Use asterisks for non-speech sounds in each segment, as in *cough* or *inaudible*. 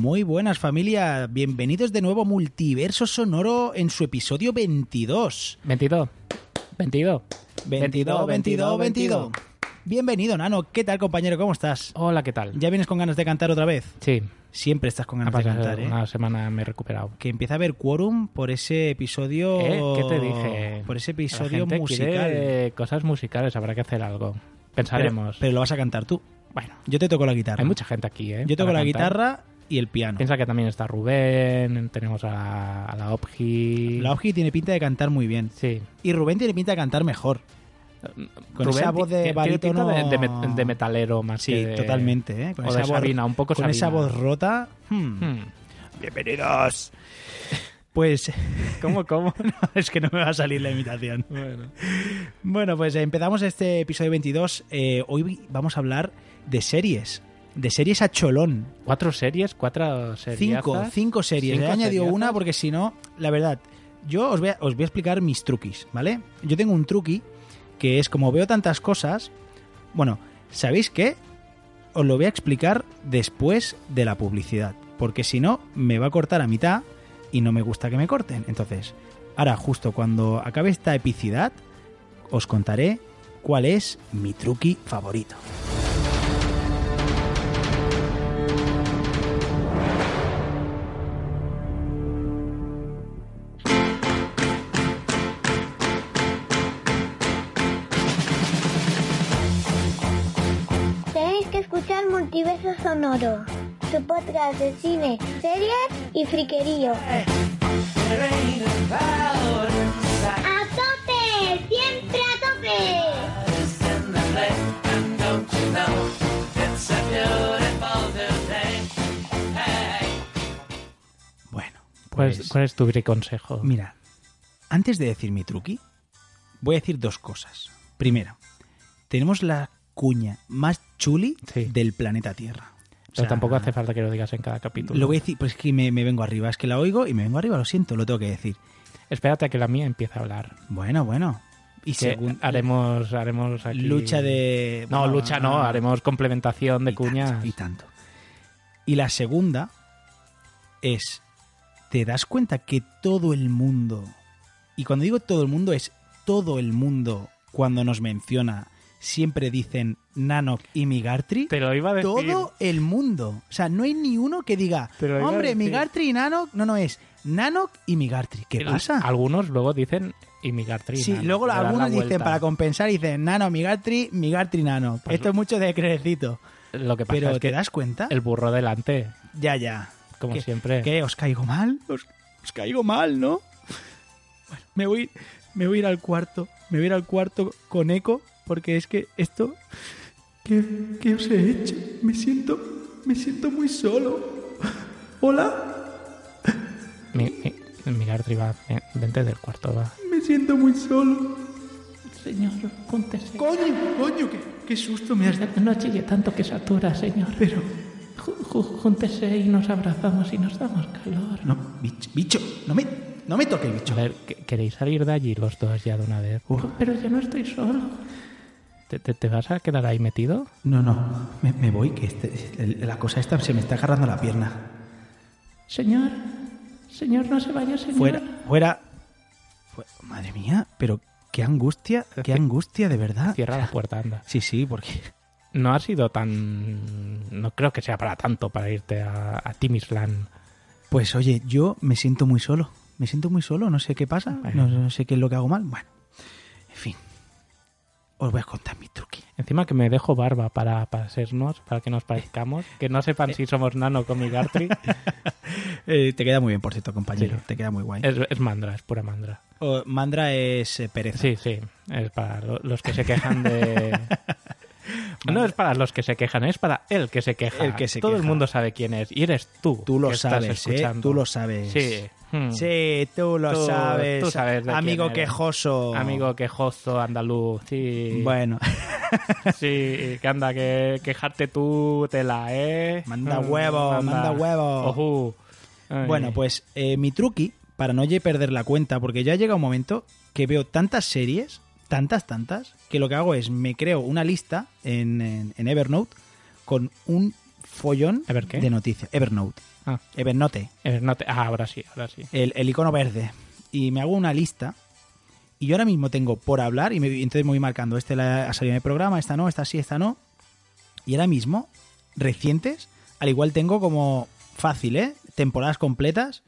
Muy buenas familia, bienvenidos de nuevo a Multiverso Sonoro en su episodio 22. 22. 22. 22, 22, 22. Bienvenido, Nano. ¿Qué tal, compañero? ¿Cómo estás? Hola, ¿qué tal? ¿Ya vienes con ganas de cantar otra vez? Sí. Siempre estás con ganas de cantar, ¿eh? una semana me he recuperado. Que empieza a haber quórum por ese episodio... ¿Eh? ¿Qué te dije? Por ese La episodio gente musical. quiere cosas musicales, habrá que hacer algo. Pero, Pensaremos. pero lo vas a cantar tú. bueno, Yo te toco la guitarra. hay mucha gente aquí, ¿eh? Yo toco para la cantar. guitarra y el piano. Piensa que también está Rubén, tenemos a la, a la Opji. La Oji tiene pinta de cantar muy bien. Sí. Y Rubén tiene pinta de cantar mejor. Con Rubén esa voz de barítono- de, de met- de metalero más Sí, que de- totalmente, ¿eh? Con o esa de voz- un poco Con esa voz rota. hmm. Hmm. Bienvenidos. Pues *laughs* ¿Cómo, cómo? *laughs* no, es que no me va a salir la imitación. bueno. Bueno, pues empezamos este episodio 22. Eh, hoy vamos a hablar de series. De series a cholón. ¿Cuatro series? ¿Cuatro series? Cinco, cinco series. Cinco He añadido seriazas. una porque si no, la verdad, yo os voy, a, os voy a explicar mis truquis, ¿vale? Yo tengo un truqui que es como veo tantas cosas. Bueno, ¿sabéis qué? Os lo voy a explicar después de la publicidad. Porque si no, me va a cortar a mitad y no me gusta que me corten. Entonces, ahora, justo cuando acabe esta epicidad, os contaré cuál es mi truqui favorito. Multiverso Sonoro, su podcast de cine, series y friquerío. ¡A tope! ¡Siempre a tope! Bueno, Pues, pues ¿Cuál es tu consejo? Mira, antes de decir mi truqui, voy a decir dos cosas. Primero, tenemos la cuña más chuli Sí. del planeta Tierra. O Pero tampoco hace falta que lo digas en cada capítulo. Lo voy a decir, pues es que me, me vengo arriba, es que la oigo y me vengo arriba, lo siento, lo tengo que decir. Espérate a que la mía empiece a hablar. Bueno, bueno. Y según haremos, haremos aquí... lucha de... No, bueno, lucha no, haremos complementación de y tanto, cuñas. y tanto. Y la segunda es, ¿te das cuenta que todo el mundo, y cuando digo todo el mundo es todo el mundo cuando nos menciona, siempre dicen Nanok y Migartri? Te lo iba a decir. Todo el mundo. O sea, no hay ni uno que diga, Te hombre. Migartri y Nanok. No, no, es Nanok y Migartri. ¿Qué El- pasa? Algunos luego dicen y Migartrina. Sí, luego dan la algunos dicen, para compensar, dicen Nano, Migartri, Migartri, Nano. Pues- Esto es mucho de creecito. Lo que pasa Pero es ¿te que das cuenta? el burro delante, Ya, ya. como ¿Qué- siempre. ¿Qué? ¿Os caigo mal? ¿Os, os caigo mal, no? Bueno, me voy, me voy a ir al cuarto. Me voy a ir al cuarto con eco, porque es que esto... ¿Qué, qué os he hecho? Me siento... Me siento muy solo. Hola, Mi, mi, va, ven- vente del cuarto, va. me siento muy solo. Señor, júntese. Coño, coño, qué, qué susto me has dado. No chille tanto que satura, señor. Pero, Júntese y nos abrazamos y nos damos calor. no, bicho, bicho, no me, no me toques, A bicho. ver, ¿que- ¿queréis salir de allí los dos ya de una vez? Uf. Pero yo no estoy solo. ¿Te, te, te vas a quedar ahí metido? No, no, me, me voy, que este- la cosa esta se me está agarrando la pierna. Señor, señor, no se vaya, señor. Fuera, fuera. Fu- Madre mía, pero qué angustia, qué angustia de verdad. Cierra la puerta, anda. Sí, sí, porque No ha sido tan... No creo que sea para tanto para irte a, a Timisland. Pues oye, yo me siento muy solo. Me siento muy solo, no sé qué pasa, Bueno. no, no sé qué es lo que hago mal. Bueno. Os voy a contar mi truqui. Encima que me dejo barba para, para sernos, para que nos parezcamos. Que no sepan si somos Nano con mi Gartry. *laughs* Eh, te queda muy bien, por cierto, compañero. Sí. Te queda muy guay. Es, es mandra, es pura mandra. O- Mandra es eh, pereza. Sí, sí. Es para lo- los que se quejan de... *laughs* No es para los que se quejan, es para el que se queja. El que se Todo el mundo sabe quién es. Y eres tú. Tú lo que estás sabes, ¿eh? escuchando. Tú lo sabes. Sí. Hmm. Sí, tú lo Tú- sabes. tú sabes Amigo quejoso. Amigo quejoso, andaluz. Sí. Bueno, *laughs* Sí, que anda, que quejarte tú tela, ¿eh? Manda huevo, manda huevo. Ojú. Bueno, pues eh, mi truqui, para no perder la cuenta, porque ya llega un momento que veo tantas series, tantas, tantas, que lo que hago es me creo una lista en, en- en Evernote con un follón ¿Ever qué? de noticias. Evernote. Ah, Evernote. eh, no te- ah, ahora sí, ahora sí. el, el icono verde. Y me hago una lista. Y yo ahora mismo tengo por hablar, y, me, entonces me voy marcando, este la, ha salido en el programa, esta no, esta sí, esta no. Y ahora mismo, recientes, al igual tengo como fácil, ¿eh? Temporadas completas,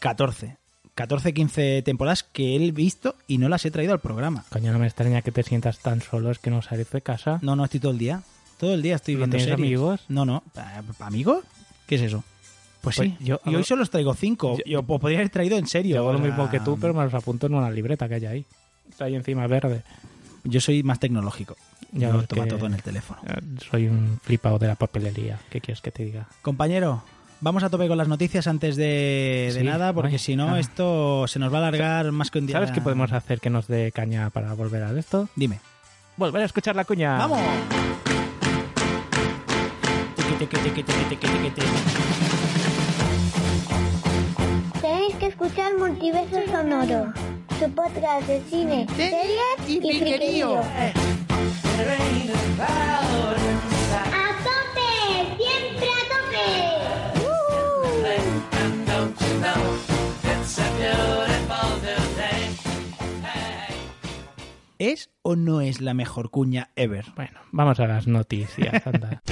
14. 14, 15 temporadas que he visto y no las he traído al programa. Coño, no me extraña que te sientas tan solo, es que no sales de casa. No, no, estoy todo el día. Todo el día estoy ¿No viendo series. amigos? No, no. ¿Pa- pa- ¿Amigos? ¿Qué es eso? Pues Pues sí. yo y hoy solo os traigo cinco. Yo, os podría haber traído en serio. Yo hago lo mismo que tú, pero me los apunto en una libreta que hay ahí. Está ahí encima verde. Yo soy más tecnológico. Yo toma que- todo en el teléfono. Soy un flipado de la papelería. ¿Qué quieres que te diga? Compañero, vamos a tope con las noticias antes de, de Sí, nada, porque ay, si no, ah. esto se nos va a alargar más que un día. ¿Sabes qué podemos hacer que nos dé caña para volver a esto? Dime. Volver a escuchar la cuña. ¡Vamos! Tenéis que escuchar Multiverso Sonoro, su podcast de cine, series y friquerío. ¡A tope! ¡Siempre a tope! ¿Es o no es la mejor cuña ever? Bueno, vamos a las noticias. *laughs* Anda.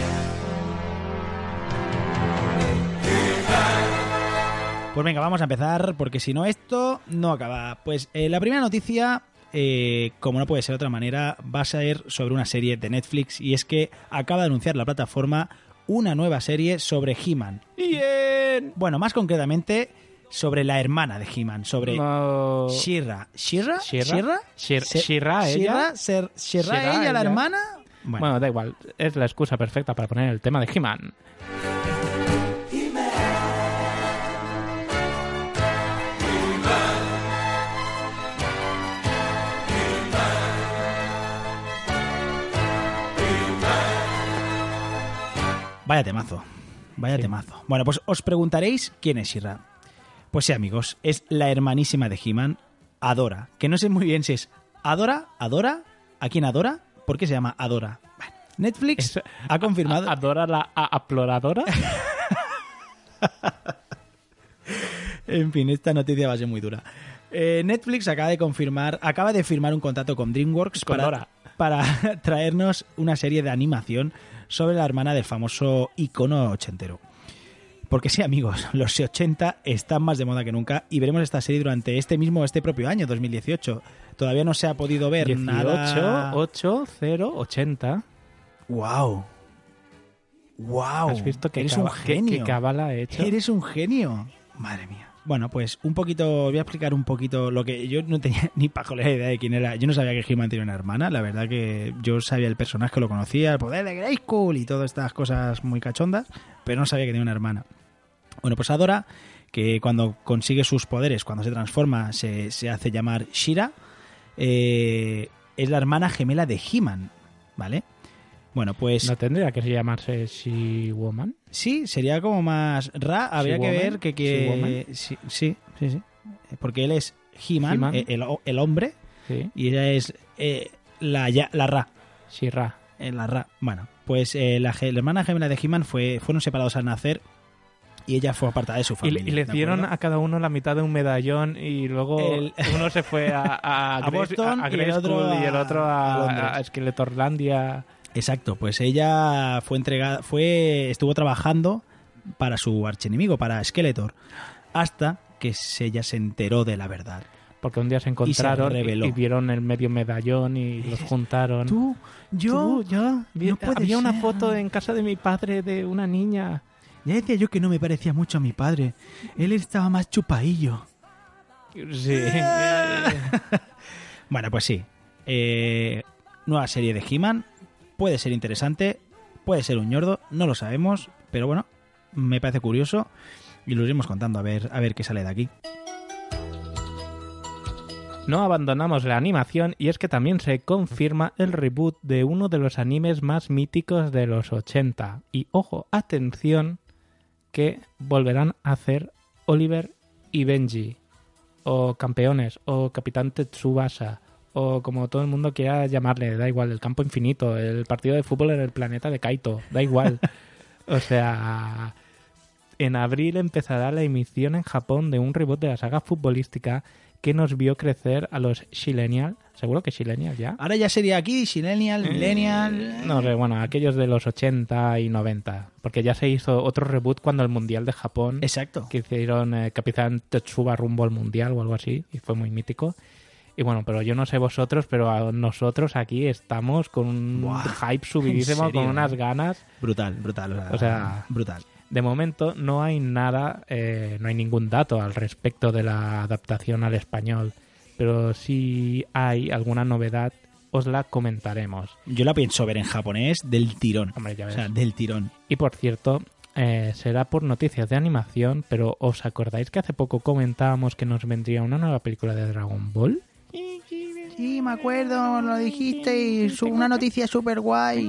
Pues venga, vamos a empezar, porque si no, esto no acaba. Pues eh, la primera noticia, eh, como no puede ser de otra manera, va a ser sobre una serie de Netflix, y es que acaba de anunciar la plataforma una nueva serie sobre He-Man. Bien. Bueno, más concretamente sobre la hermana de He-Man, sobre No. Shira. ¿Shira? Shira. ¿Shira? Shira, ella. Shira, ella, la hermana. Bueno, Bueno, da igual. Es la excusa perfecta para poner el tema de He-Man. vaya temazo. Vaya Sí. temazo. Bueno, pues os preguntaréis quién es Shira. Pues sí, amigos, es la hermanísima de He-Man, Adora. Que no sé muy bien si es Adora, Adora, ¿a quién adora? ¿Por qué se llama Adora? Bueno, Netflix ha confirmado. ¿Adora la aploradora? *laughs* En fin, esta noticia va a ser muy dura. Eh, Netflix acaba de confirmar, acaba de firmar un contrato con DreamWorks Con para, Dora. para *laughs* traernos una serie de animación sobre la hermana del famoso icono ochentero. Porque sí, amigos, *laughs* los 80 están más de moda que nunca y veremos esta serie durante este mismo, este propio año, 2018. Todavía no se ha podido ver 18, nada. 8, 0, 80. ¡Wow! ¡Wow! ¿Has visto que, Eres un que- genio. que cabala he hecho? Eres un genio. Madre mía. Bueno, pues un poquito, voy a explicar un poquito lo que yo no tenía *laughs* ni pajolera idea de quién era. Yo no sabía que He-Man tenía una hermana, la verdad que yo sabía el personaje, lo conocía, el poder de Grayskull y todas estas cosas muy cachondas, pero no sabía que tenía una hermana. Bueno, pues Adora, que cuando consigue sus poderes, cuando se transforma, se, se hace llamar Shira, eh, es la hermana gemela de He-Man, ¿vale? Bueno, pues ¿No tendría que llamarse She-Woman? Sí, sería como más Ra, habría que ver que, que sí, sí, sí, sí. Porque él es He-Man, eh, el, el hombre, Sí. y ella es eh, la, ya- la Ra, She-Ra. eh, la Ra. Bueno, pues eh, la, la hermana gemela de He-Man fue, fueron separados al nacer y ella fue apartada de su familia. y le ¿de dieron a cada uno la mitad de un medallón y luego El- *laughs* uno se fue a, a, *laughs* A Boston a y el otro y el a- otro a Skeletorlandia. Exacto, pues ella fue entregada, fue, estuvo trabajando para su archienemigo, para Skeletor, hasta que ella se enteró de la verdad. Porque un día se encontraron y, vieron el medio medallón y los juntaron. Tú, yo, Tú, yo. No había una ser. foto en casa de mi padre de una niña. Ya decía yo que no me parecía mucho a mi padre. Él estaba más chupaillo. Sí. *laughs* Bueno, pues sí. Eh, nueva serie de He-Man. Puede ser interesante. Puede ser un ñordo. No lo sabemos. Pero bueno, me parece curioso. Y lo iremos contando a ver, a ver qué sale de aquí. No abandonamos la animación y es que también se confirma el reboot de uno de los animes más míticos de los 80. Y ojo, atención, que volverán a hacer Oliver y Benji, o Campeones, o Capitán Tsubasa, o como todo el mundo quiera llamarle, da igual, el campo infinito, el partido de fútbol en el planeta de Kaito, da igual. *laughs* o sea, en abril empezará la emisión en Japón de un reboot de la saga futbolística que nos vio crecer a los Shillennial. Seguro que Shillennial ya. Ahora ya sería aquí, Millennial, Millennial. No sé, bueno, aquellos de los 80 y 90. Porque ya se hizo otro reboot cuando el Mundial de Japón, Exacto. que hicieron eh, Capitán Tetsuba rumbo al Mundial o algo así, y fue muy mítico. Y bueno, pero yo no sé vosotros, pero a nosotros aquí estamos con un Buah, hype subidísimo, con unas ganas. Brutal, brutal. O sea, brutal. De momento no hay nada, eh, no hay ningún dato al respecto de la adaptación al español, pero si hay alguna novedad os la comentaremos. Yo la pienso ver en japonés del tirón. Hombre, ya O ves. sea, del tirón. Y por cierto, eh, será por noticias de animación, pero ¿os acordáis que hace poco comentábamos que nos vendría una nueva película de Dragon Ball? Sí, me acuerdo, lo dijiste y una noticia súper guay.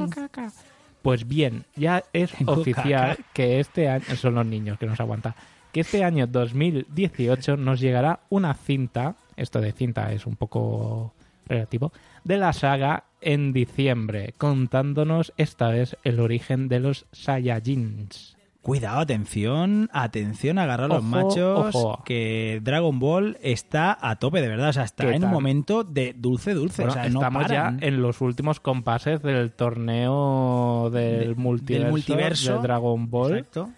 Pues bien, ya es Tengo oficial caca. que este año, son los niños que nos aguanta, que este año 2018 nos llegará una cinta, esto de cinta es un poco relativo, de la saga en diciembre, contándonos esta vez el origen de los Saiyajins. Cuidado, atención, atención, agarrar a los machos, ojo. que Dragon Ball está a tope, de verdad, o sea, está ¿Qué en tal? un momento de dulce, dulce, Bueno, o sea, no estamos ya en los últimos compases del torneo del, De- multiverso, del multiverso. de Dragon Ball, Exacto.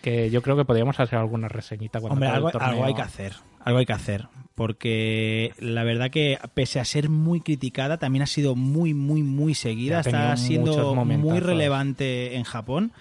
que yo creo que podríamos hacer alguna reseñita cuando Hombre, algo, el torneo. algo hay que hacer, algo hay que hacer, porque la verdad que pese a ser muy criticada, también ha sido muy, muy, muy seguida, está siendo muy relevante en Japón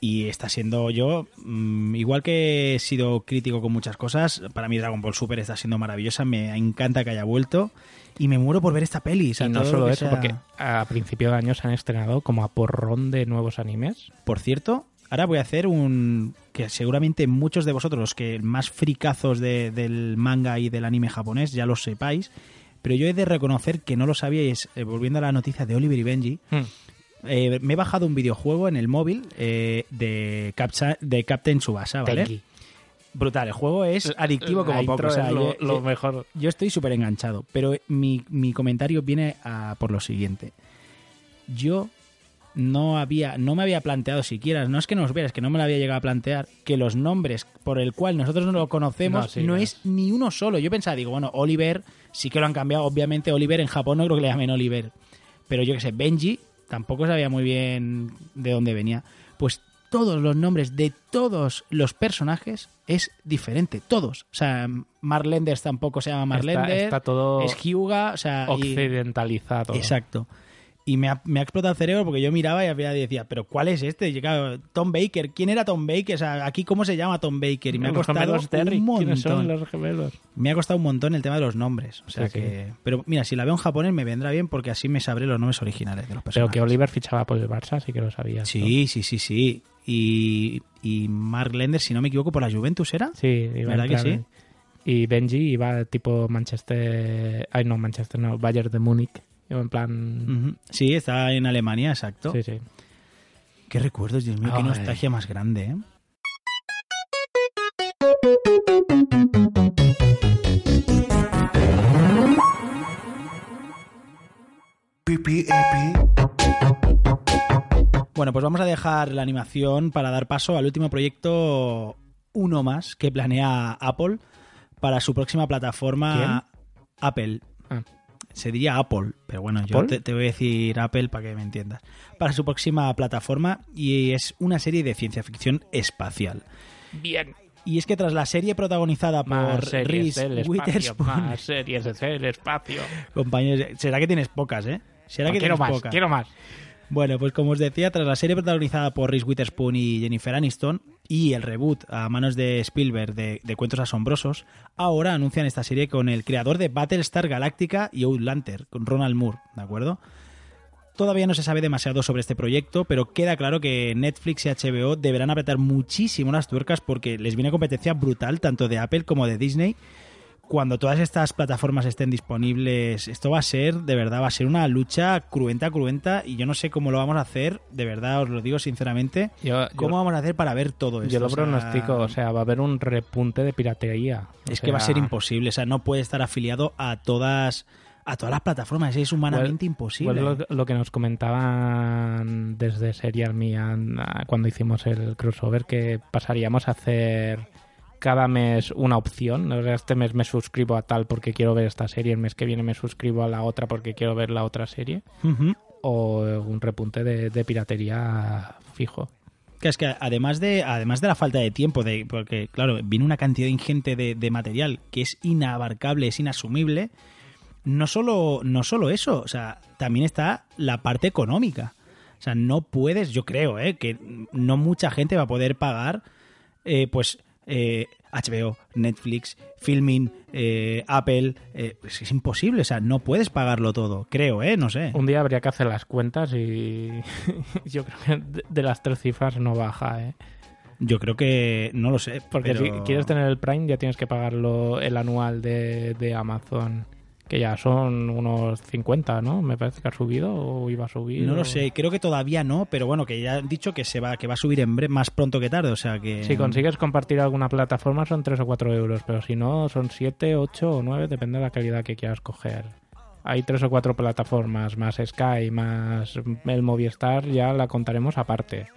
y está siendo yo, mm, igual que he sido crítico con muchas cosas, para mí Dragon Ball Super está siendo maravillosa, me encanta que haya vuelto y me muero por ver esta peli. o sea, y no solo eso, sea- porque a principio de año se han estrenado como a porrón de nuevos animes. Por cierto, ahora voy a hacer un que seguramente muchos de vosotros, los que más fricazos de- del manga y del anime japonés, ya lo sepáis, pero yo he de reconocer que no lo sabía y es, eh, volviendo a la noticia de Oliver y Benji, Hmm. Eh, me he bajado un videojuego en el móvil eh, de, Capsa- de Captain Tsubasa, ¿vale? Tenki. Brutal, el juego es adictivo La como intro poco. o sea, es lo, yo- lo mejor. yo estoy súper enganchado, pero mi, mi comentario viene a- por lo siguiente. Yo no había, no me había planteado siquiera, no es que nos veas, que no me lo había llegado a plantear, que los nombres por el cual nosotros no lo conocemos No, sí, no no es ni uno solo. Yo pensaba, digo, bueno, Oliver sí que lo han cambiado, obviamente Oliver en Japón no creo que le llamen Oliver, pero yo que sé, Benji tampoco sabía muy bien de dónde venía. Pues todos los nombres de todos los personajes es diferente, todos. O sea, Marlenders tampoco se llama Marlender, Está, está todo es Hyuga, o sea, y- occidentalizado. Exacto. Y me ha, me ha explotado el cerebro porque yo miraba y al final decía, ¿pero cuál es este? Y claro, Tom Baker. ¿Quién era Tom Baker? O sea, aquí cómo se llama Tom Baker. Y me ha costado Terry. un ¿Quiénes son montón. los gemelos? Me ha costado un montón el tema de los nombres. O sea Sí, sí. que... Pero mira, si la veo en japonés me vendrá bien porque así me sabré los nombres originales de los Pero personajes. que Oliver fichaba por el Barça, sí que lo sabía. Sí, sí, sí, sí. Y, y Mark Lender, si no me equivoco, por la Juventus era. Sí, iba ¿Verdad que plan- Y Benji iba tipo Manchester... Ay, no, Manchester no, Bayern de Múnich. En plan... Sí, está en Alemania, exacto. Sí, sí. Qué recuerdos, Dios mío, qué nostalgia más grande, ¿eh? Bueno, pues vamos a dejar la animación para dar paso al último proyecto, uno más, que planea Apple para su próxima plataforma Apple. Se diría Apple, pero bueno, yo te, te voy a decir Apple para que me entiendas. Para su próxima plataforma y es una serie de ciencia ficción espacial. Bien. Y es que tras la serie protagonizada Más por series Reese Witherspoon, más series del espacio. *laughs* compañeros, será que tienes pocas, ¿eh? Será que quiero tienes más, pocas. quiero más. Bueno, pues como os decía, tras la serie protagonizada por Reese Witherspoon y Jennifer Aniston y el reboot a manos de Spielberg de, Cuentos Asombrosos, ahora anuncian esta serie con el creador de Battlestar Galactica y Outlander, con Ronald Moore, ¿de acuerdo? Todavía no se sabe demasiado sobre este proyecto, pero queda claro que Netflix y HBO deberán apretar muchísimo las tuercas porque les viene competencia brutal tanto de Apple como de Disney. Cuando todas estas plataformas estén disponibles, esto va a ser, de verdad, va a ser una lucha cruenta, cruenta, y yo no sé cómo lo vamos a hacer, de verdad, os lo digo sinceramente, Yo, cómo yo- vamos a hacer para ver todo esto. yo lo O sea, pronostico, o sea, va a haber un repunte de piratería. Es que va a ser imposible, o sea, no puede estar afiliado a todas a todas las plataformas, es humanamente imposible. pues lo, lo que nos comentaban desde Serial and, ah, cuando hicimos el crossover, que pasaríamos a hacer cada mes una opción. Este mes me suscribo a tal porque quiero ver esta serie, el mes que viene me suscribo a la otra porque quiero ver la otra serie. O un repunte de, de piratería fijo. Que es que además de, además de la falta de tiempo, de, porque claro, viene una cantidad ingente de, de material que es inabarcable, es inasumible, no solo, no solo eso, o sea, también está la parte económica. O sea, no puedes, yo creo, ¿eh? que no mucha gente va a poder pagar, eh, pues, eh, HBO, Netflix, Filmin, eh, Apple. eh, pues es imposible, o sea, no puedes pagarlo todo, creo, ¿eh? No sé. Un día habría que hacer las cuentas y *laughs* yo creo que de, de las tres cifras no baja, ¿eh? Yo creo que, no lo sé. Porque pero- si quieres tener el Prime ya tienes que pagarlo el anual de, de Amazon, que ya son unos 50, ¿no? Me parece que ha subido o iba a subir. No o- lo sé, creo que todavía no, pero bueno, que ya han dicho que se va, que va a subir en breve, más pronto que tarde, o sea que. Si consigues compartir alguna plataforma son 3 o 4 euros, pero si no son 7, 8 o 9, depende de la calidad que quieras coger. Hay 3 o 4 plataformas, más Sky, más el Movistar, ya la contaremos aparte.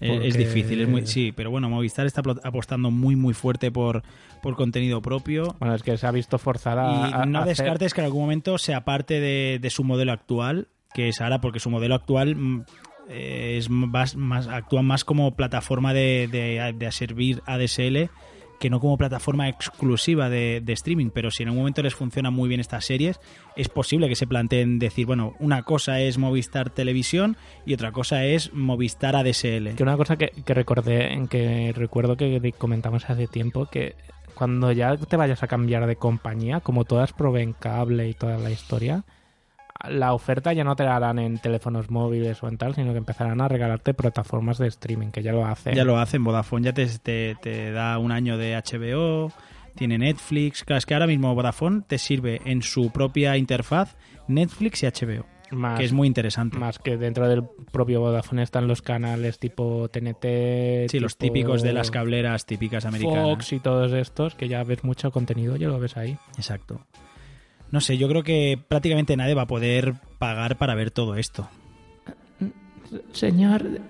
Eh, Es difícil, es muy, sí, pero bueno, Movistar está apostando muy muy fuerte por, por contenido propio. Bueno, es que se ha visto forzada Y a, a no hacer- descartes que en algún momento sea parte de, de su modelo actual, que es ahora, porque su modelo actual mm, eh, es más, más actúa más como plataforma de, de, de servir ADSL que no como plataforma exclusiva de, streaming, pero si en algún momento les funcionan muy bien estas series, es posible que se planteen decir, bueno, una cosa es Movistar Televisión y otra cosa es Movistar ADSL. Que una cosa que, que recordé, en que recuerdo que comentamos hace tiempo, que cuando ya te vayas a cambiar de compañía, como todas proveen cable y toda la historia, la oferta ya no te la harán en teléfonos móviles o en tal, sino que empezarán a regalarte plataformas de streaming, que ya lo hacen. Ya lo hacen, Vodafone ya te, te, te da un año de HBO, tiene Netflix. Claro, es que ahora mismo Vodafone te sirve en su propia interfaz Netflix y HBO, más, que es muy interesante. más que dentro del propio Vodafone están los canales tipo TNT, sí, los típicos de las cableras típicas americanas. Fox y todos estos, que ya ves mucho contenido, ya lo ves ahí. Exacto. No sé, yo creo que prácticamente nadie va a poder pagar para ver todo esto. Señor,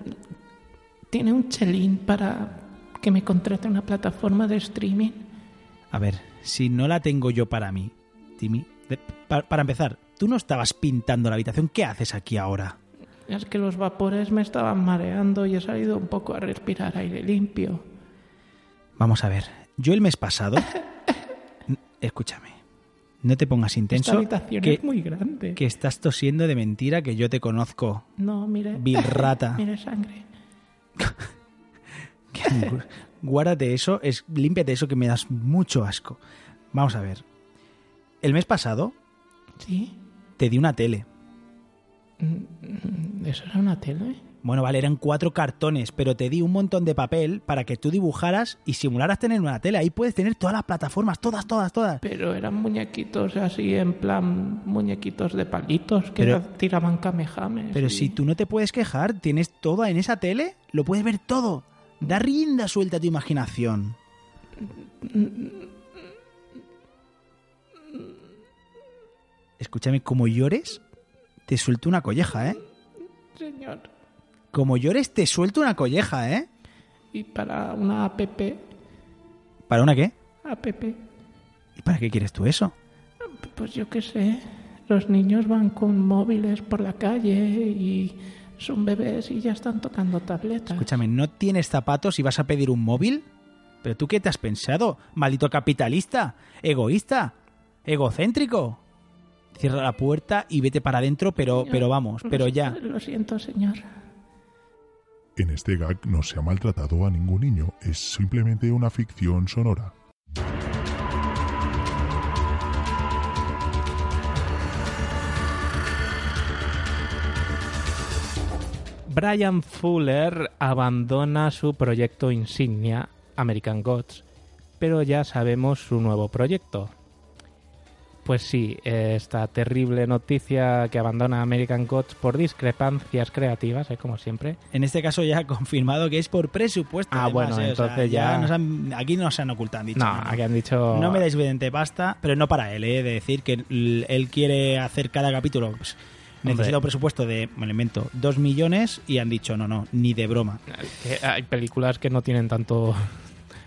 ¿tiene un chelín para que me contrate una plataforma de streaming? A ver, si no la tengo yo para mí, Timmy, de- para empezar, tú no estabas pintando la habitación, ¿qué haces aquí ahora? Es que los vapores me estaban mareando y he salido un poco a respirar aire limpio. Vamos a ver, yo el mes pasado... *laughs* Escúchame, no te pongas Esta intenso, habitación que, es muy grande. que estás tosiendo de mentira que yo te conozco, No, mire. Bill *laughs* Rata. Mire sangre. *laughs* Guárdate eso, es, límpiate eso que me das mucho asco. Vamos a ver, el mes pasado ¿Sí? te di una tele. Mm, ¿Eso era una tele? Bueno, vale, eran cuatro cartones, pero te di un montón de papel para que tú dibujaras y simularas tener una tele. Ahí puedes tener todas las plataformas, todas, todas, todas. Pero eran muñequitos así, en plan muñequitos de palitos que Pero- tiraban kamehames. Pero y- si tú no te puedes quejar, tienes todo en esa tele, lo puedes ver todo. Da rienda suelta a tu imaginación. Escúchame, como llores, te suelto una colleja, ¿eh? Señor, Como llores, te suelto una colleja, ¿eh? y para una app, ¿Para una qué? app, ¿Y para qué quieres tú eso? pues yo qué sé, los niños van con móviles por la calle y son bebés y ya están tocando tabletas. Escúchame, ¿no tienes zapatos y vas a pedir un móvil? ¿Pero tú qué te has pensado? Maldito capitalista, egoísta, egocéntrico. Cierra la puerta y vete para adentro, pero, pero vamos, pero ya. Lo siento, señor. En este gag no se ha maltratado a ningún niño, es simplemente una ficción sonora. Brian Fuller abandona su proyecto insignia, American Gods, pero ya sabemos su nuevo proyecto. Pues sí, esta terrible noticia que abandona American Gods por discrepancias creativas, ¿eh? como siempre. En este caso ya ha confirmado que es por presupuesto. Ah, además, bueno, ¿eh? Sea, entonces ya- nos han- aquí no se han ocultado, han dicho. No, aquí han dicho... No me dais evidente pasta, pero no para él, ¿eh? de decir que él quiere hacer cada capítulo. pues, necesita un presupuesto de, me lo invento, dos millones y han dicho, no, no, ni de broma. Que hay películas que no tienen tanto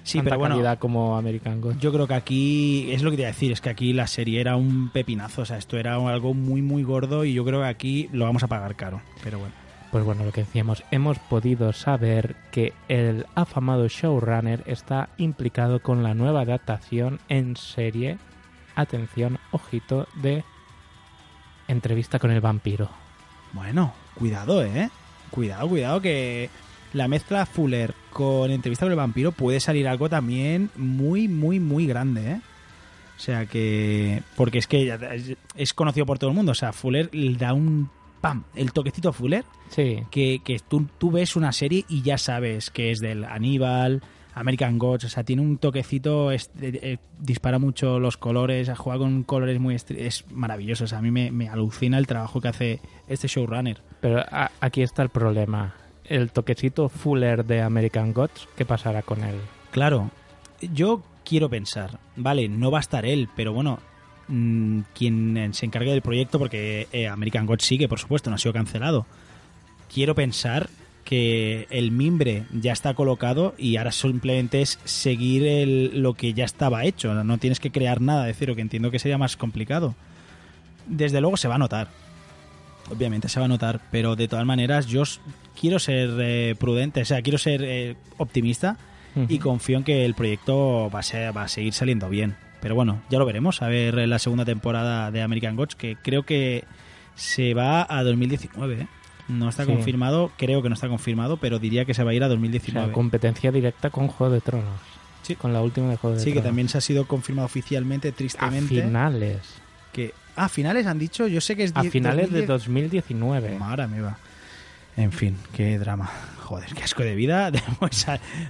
Sí, tanta pero bueno, calidad como American yo creo que aquí, es lo que te iba a decir, es que aquí la serie era un pepinazo, o sea, esto era algo muy, muy gordo y yo creo que aquí lo vamos a pagar caro, pero bueno. Pues bueno, lo que decíamos, hemos podido saber que el afamado showrunner está implicado con la nueva adaptación en serie, atención, ojito, de Entrevista con el vampiro. Bueno, cuidado, ¿eh? Cuidado, cuidado, que la mezcla Fuller con entrevista con el vampiro puede salir algo también muy, muy, muy grande, ¿eh? O sea que... Porque es que es- conocido por todo el mundo. O sea, Fuller le da un... ¡Pam! El toquecito Fuller Sí, que, que tú, tú ves una serie y ya sabes que es del Aníbal, American Gods, o sea, tiene un toquecito, es- eh, eh, dispara mucho los colores, juega con colores muy... Es maravilloso, o sea, a mí me, me alucina el trabajo que hace este showrunner. pero a- aquí está el problema. El toquecito Fuller de American Gods, ¿qué pasará con él? Claro, yo quiero pensar, vale, no va a estar él, pero bueno, mm, quien se encargue del proyecto, porque eh, American Gods sigue, por supuesto, no ha sido cancelado. Quiero pensar que el mimbre ya está colocado y ahora simplemente es seguir lo que ya estaba hecho. No tienes que crear nada de cero, que entiendo que sería más complicado. Desde luego se va a notar. Obviamente se va a notar, pero de todas maneras yo quiero ser eh, prudente, o sea, quiero ser eh, optimista y confío en que el proyecto va a, ser- va a seguir saliendo bien. Pero bueno, ya lo veremos, a ver la segunda temporada de American Gods, que creo que se va a 2019. ¿eh? No está Sí. confirmado, creo que no está confirmado, pero diría que se va a ir a O sea, 2019. competencia directa con Juego de Tronos. Sí. Con la última de Juego de sí, que Tronos. también se ha sido confirmado oficialmente, A tristemente. finales. que Ah, finales han dicho, yo sé que es A finales de 2010. 2019. Mara me va. En fin, qué drama. Joder, qué asco de vida. *laughs* Pues,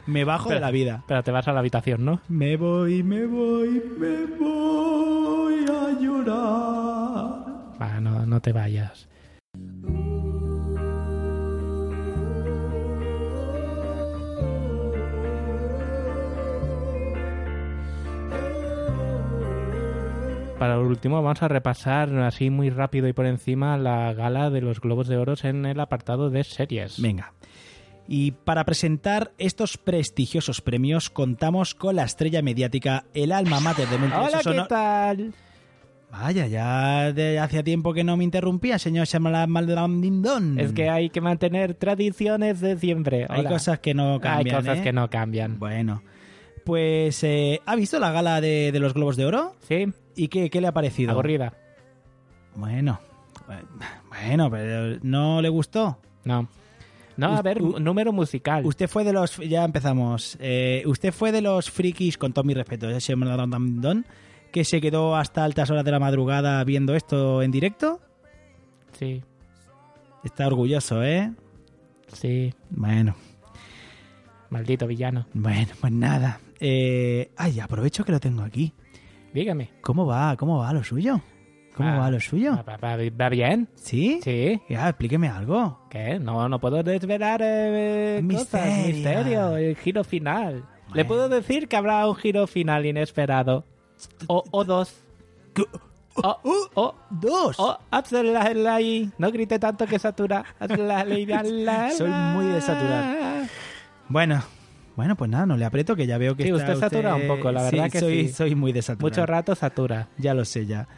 me bajo de la vida. Pero te vas a la habitación, ¿no? Me voy, me voy, me voy a llorar. Va, no, no te vayas. Para el último vamos a repasar así muy rápido y por encima la gala de los Globos de Oro en el apartado de series. Venga. Y para presentar estos prestigiosos premios contamos con la estrella mediática, el alma mater de Multiverso Hola, ¿qué tal? Vaya, ya de hacía tiempo que no me interrumpía, señor Shyamalan Es que hay que mantener tradiciones de siempre. hay cosas que no cambian. Hay cosas ¿eh? que no cambian. Bueno, pues eh, ¿ha visto la gala de, de los Globos de Oro? ¿Sí? ¿Y qué, qué le ha parecido? Aburrida. Bueno, bueno, pero ¿no le gustó? No. No, a ver, u- número musical. Usted fue de los, ya empezamos, Eh, usted fue de los frikis, con todo mi respeto, ese Don, que se quedó hasta altas horas de la madrugada viendo esto en directo. Sí, Está orgulloso, ¿eh? sí. Bueno, Maldito villano. bueno, pues nada. Eh, ay, aprovecho que lo tengo aquí. Dígame. ¿Cómo va? ¿Cómo va lo suyo? ¿Cómo Va- va lo suyo? ¿Va, va- va- va bien? ¿Sí? Sí. Ya, explíqueme algo. ¿Qué? No, no puedo desvelar eh, cosas. Misterio. El giro final. Le puedo decir que habrá un giro final inesperado. O, o dos. O, o, ¡Dos! o, hazla la ahí. No grite tanto que satura. *laughs* Soy muy de saturar. Bueno, bueno, pues nada, no le aprieto, que ya veo que Sí, está usted satura un poco, la verdad que soy, sí. Soy muy de saturar. Mucho rato satura. Ya lo sé, ya.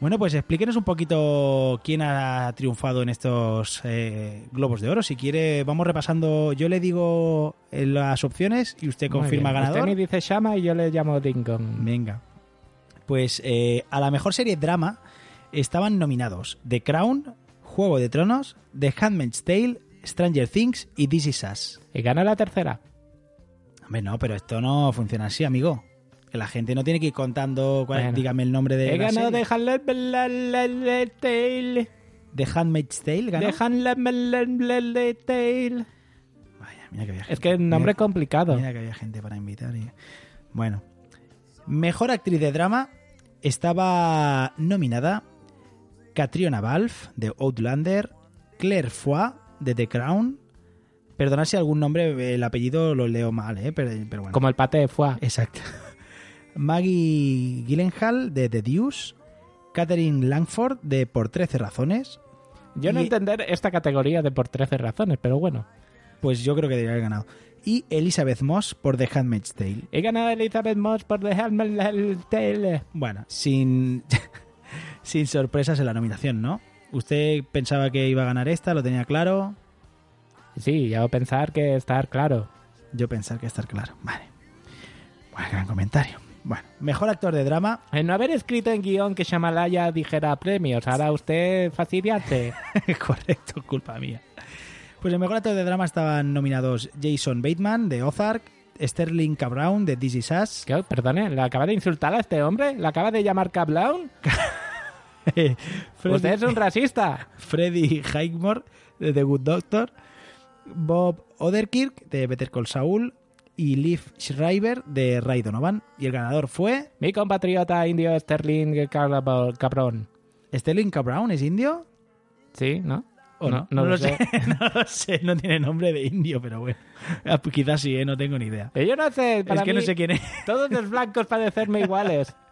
Bueno, pues explíquenos un poquito quién ha triunfado en estos eh, Globos de Oro. Si quiere, vamos repasando. Yo le digo eh, las opciones y usted confirma ganador. Usted me dice Shama y yo le llamo Dong. Venga. Pues eh, a la mejor serie drama estaban nominados The Crown, Juego de Tronos, The Handmaid's Tale, Stranger Things y This Is Us. Y gana la tercera. Hombre, no, pero esto no funciona así, amigo. Que la gente no tiene que ir contando, cuál- Bueno. dígame el nombre de He ganado de Handmaid's Tale. The Handmaid's Tale, ¿ganó? De Handmaid's Tale. Vaya, mira que había Es gente. que es un nombre Mira- complicado. Mira que había gente para invitar. y- Bueno. Mejor actriz de drama estaba nominada Catriona Balfe de Outlander, Claire Foy de The Crown. Perdonad si algún nombre, el apellido lo leo mal, ¿eh? pero, pero bueno. Como el pate de foie. Exacto. *laughs* Maggie Gyllenhaal de The Deuce, Catherine Langford de Por 13 razones. Yo no Y- entender esta categoría de por 13 razones, pero bueno. Pues yo creo que debería haber ganado. Y Elizabeth Moss por The Handmaid's Tale. He ganado a Elizabeth Moss por The Handmaid's Tale. Bueno, sin, *laughs* sin sorpresas en la nominación, ¿no? ¿Usted pensaba que iba a ganar esta? ¿Lo tenía claro? Sí, a pensar que estar claro. Yo pensar que estar claro. Vale. Buen gran comentario. Bueno, mejor actor de drama. En no haber escrito en guion que Shamalaya dijera premios, ahora usted fastidiarse. *laughs* Correcto, culpa mía. Pues el mejor actor de drama estaban nominados Jason Bateman de Ozark, Sterling K. Brown de This Is Us, ¿Qué? Perdone, ¿le acaba de insultar a este hombre? ¿Le acaba de llamar Cablaun? *laughs* Usted es un racista. *laughs* Freddie Highmore de The Good Doctor, Bob Odenkirk de Better Call Saul y Liv Schreiber de Ray Donovan. Y el ganador fue Mi compatriota indio Sterling Cabrón. Sterling. Brown, ¿es indio? ¿Sí? ¿No? ¿O no? no, lo lo sé. sé. *laughs* no lo sé, no tiene nombre de indio, pero bueno. Ah, pues Quizás sí, ¿eh? no tengo ni idea. Eh, Yo no sé, para es que no mí, sé quién es. Todos los blancos parecerme iguales. *laughs*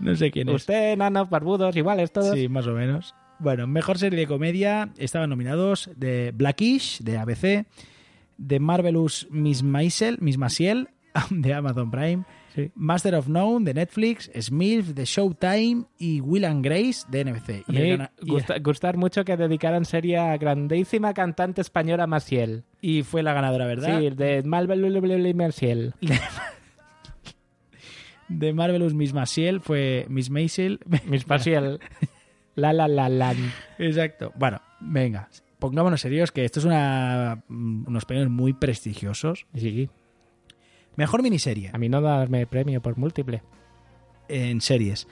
No sé quién es. Usted, enanos, barbudos, iguales todos. Sí, más o menos. Bueno, mejor serie de comedia estaban nominados de Blackish, de ABC, de Marvelous Miss Maisel, Miss Maciel, *laughs* de Amazon Prime, Sí. Master of None, de Netflix, Smith, de Showtime y Will and Grace, de NBC. Y el gusta- gustar mucho que dedicaran serie a grandísima cantante española Maciel. y fue la ganadora, ¿verdad? Sí, de Marvel Maciel. *laughs* De Marvelous Miss Maciel fue Miss Maisel. Miss Maciel. *laughs* La la la la. Exacto. Bueno, venga. Pongámonos serios que esto es una, mm, unos premios muy prestigiosos. Sí, Mejor miniserie. a mí no darme premio por múltiple. en series.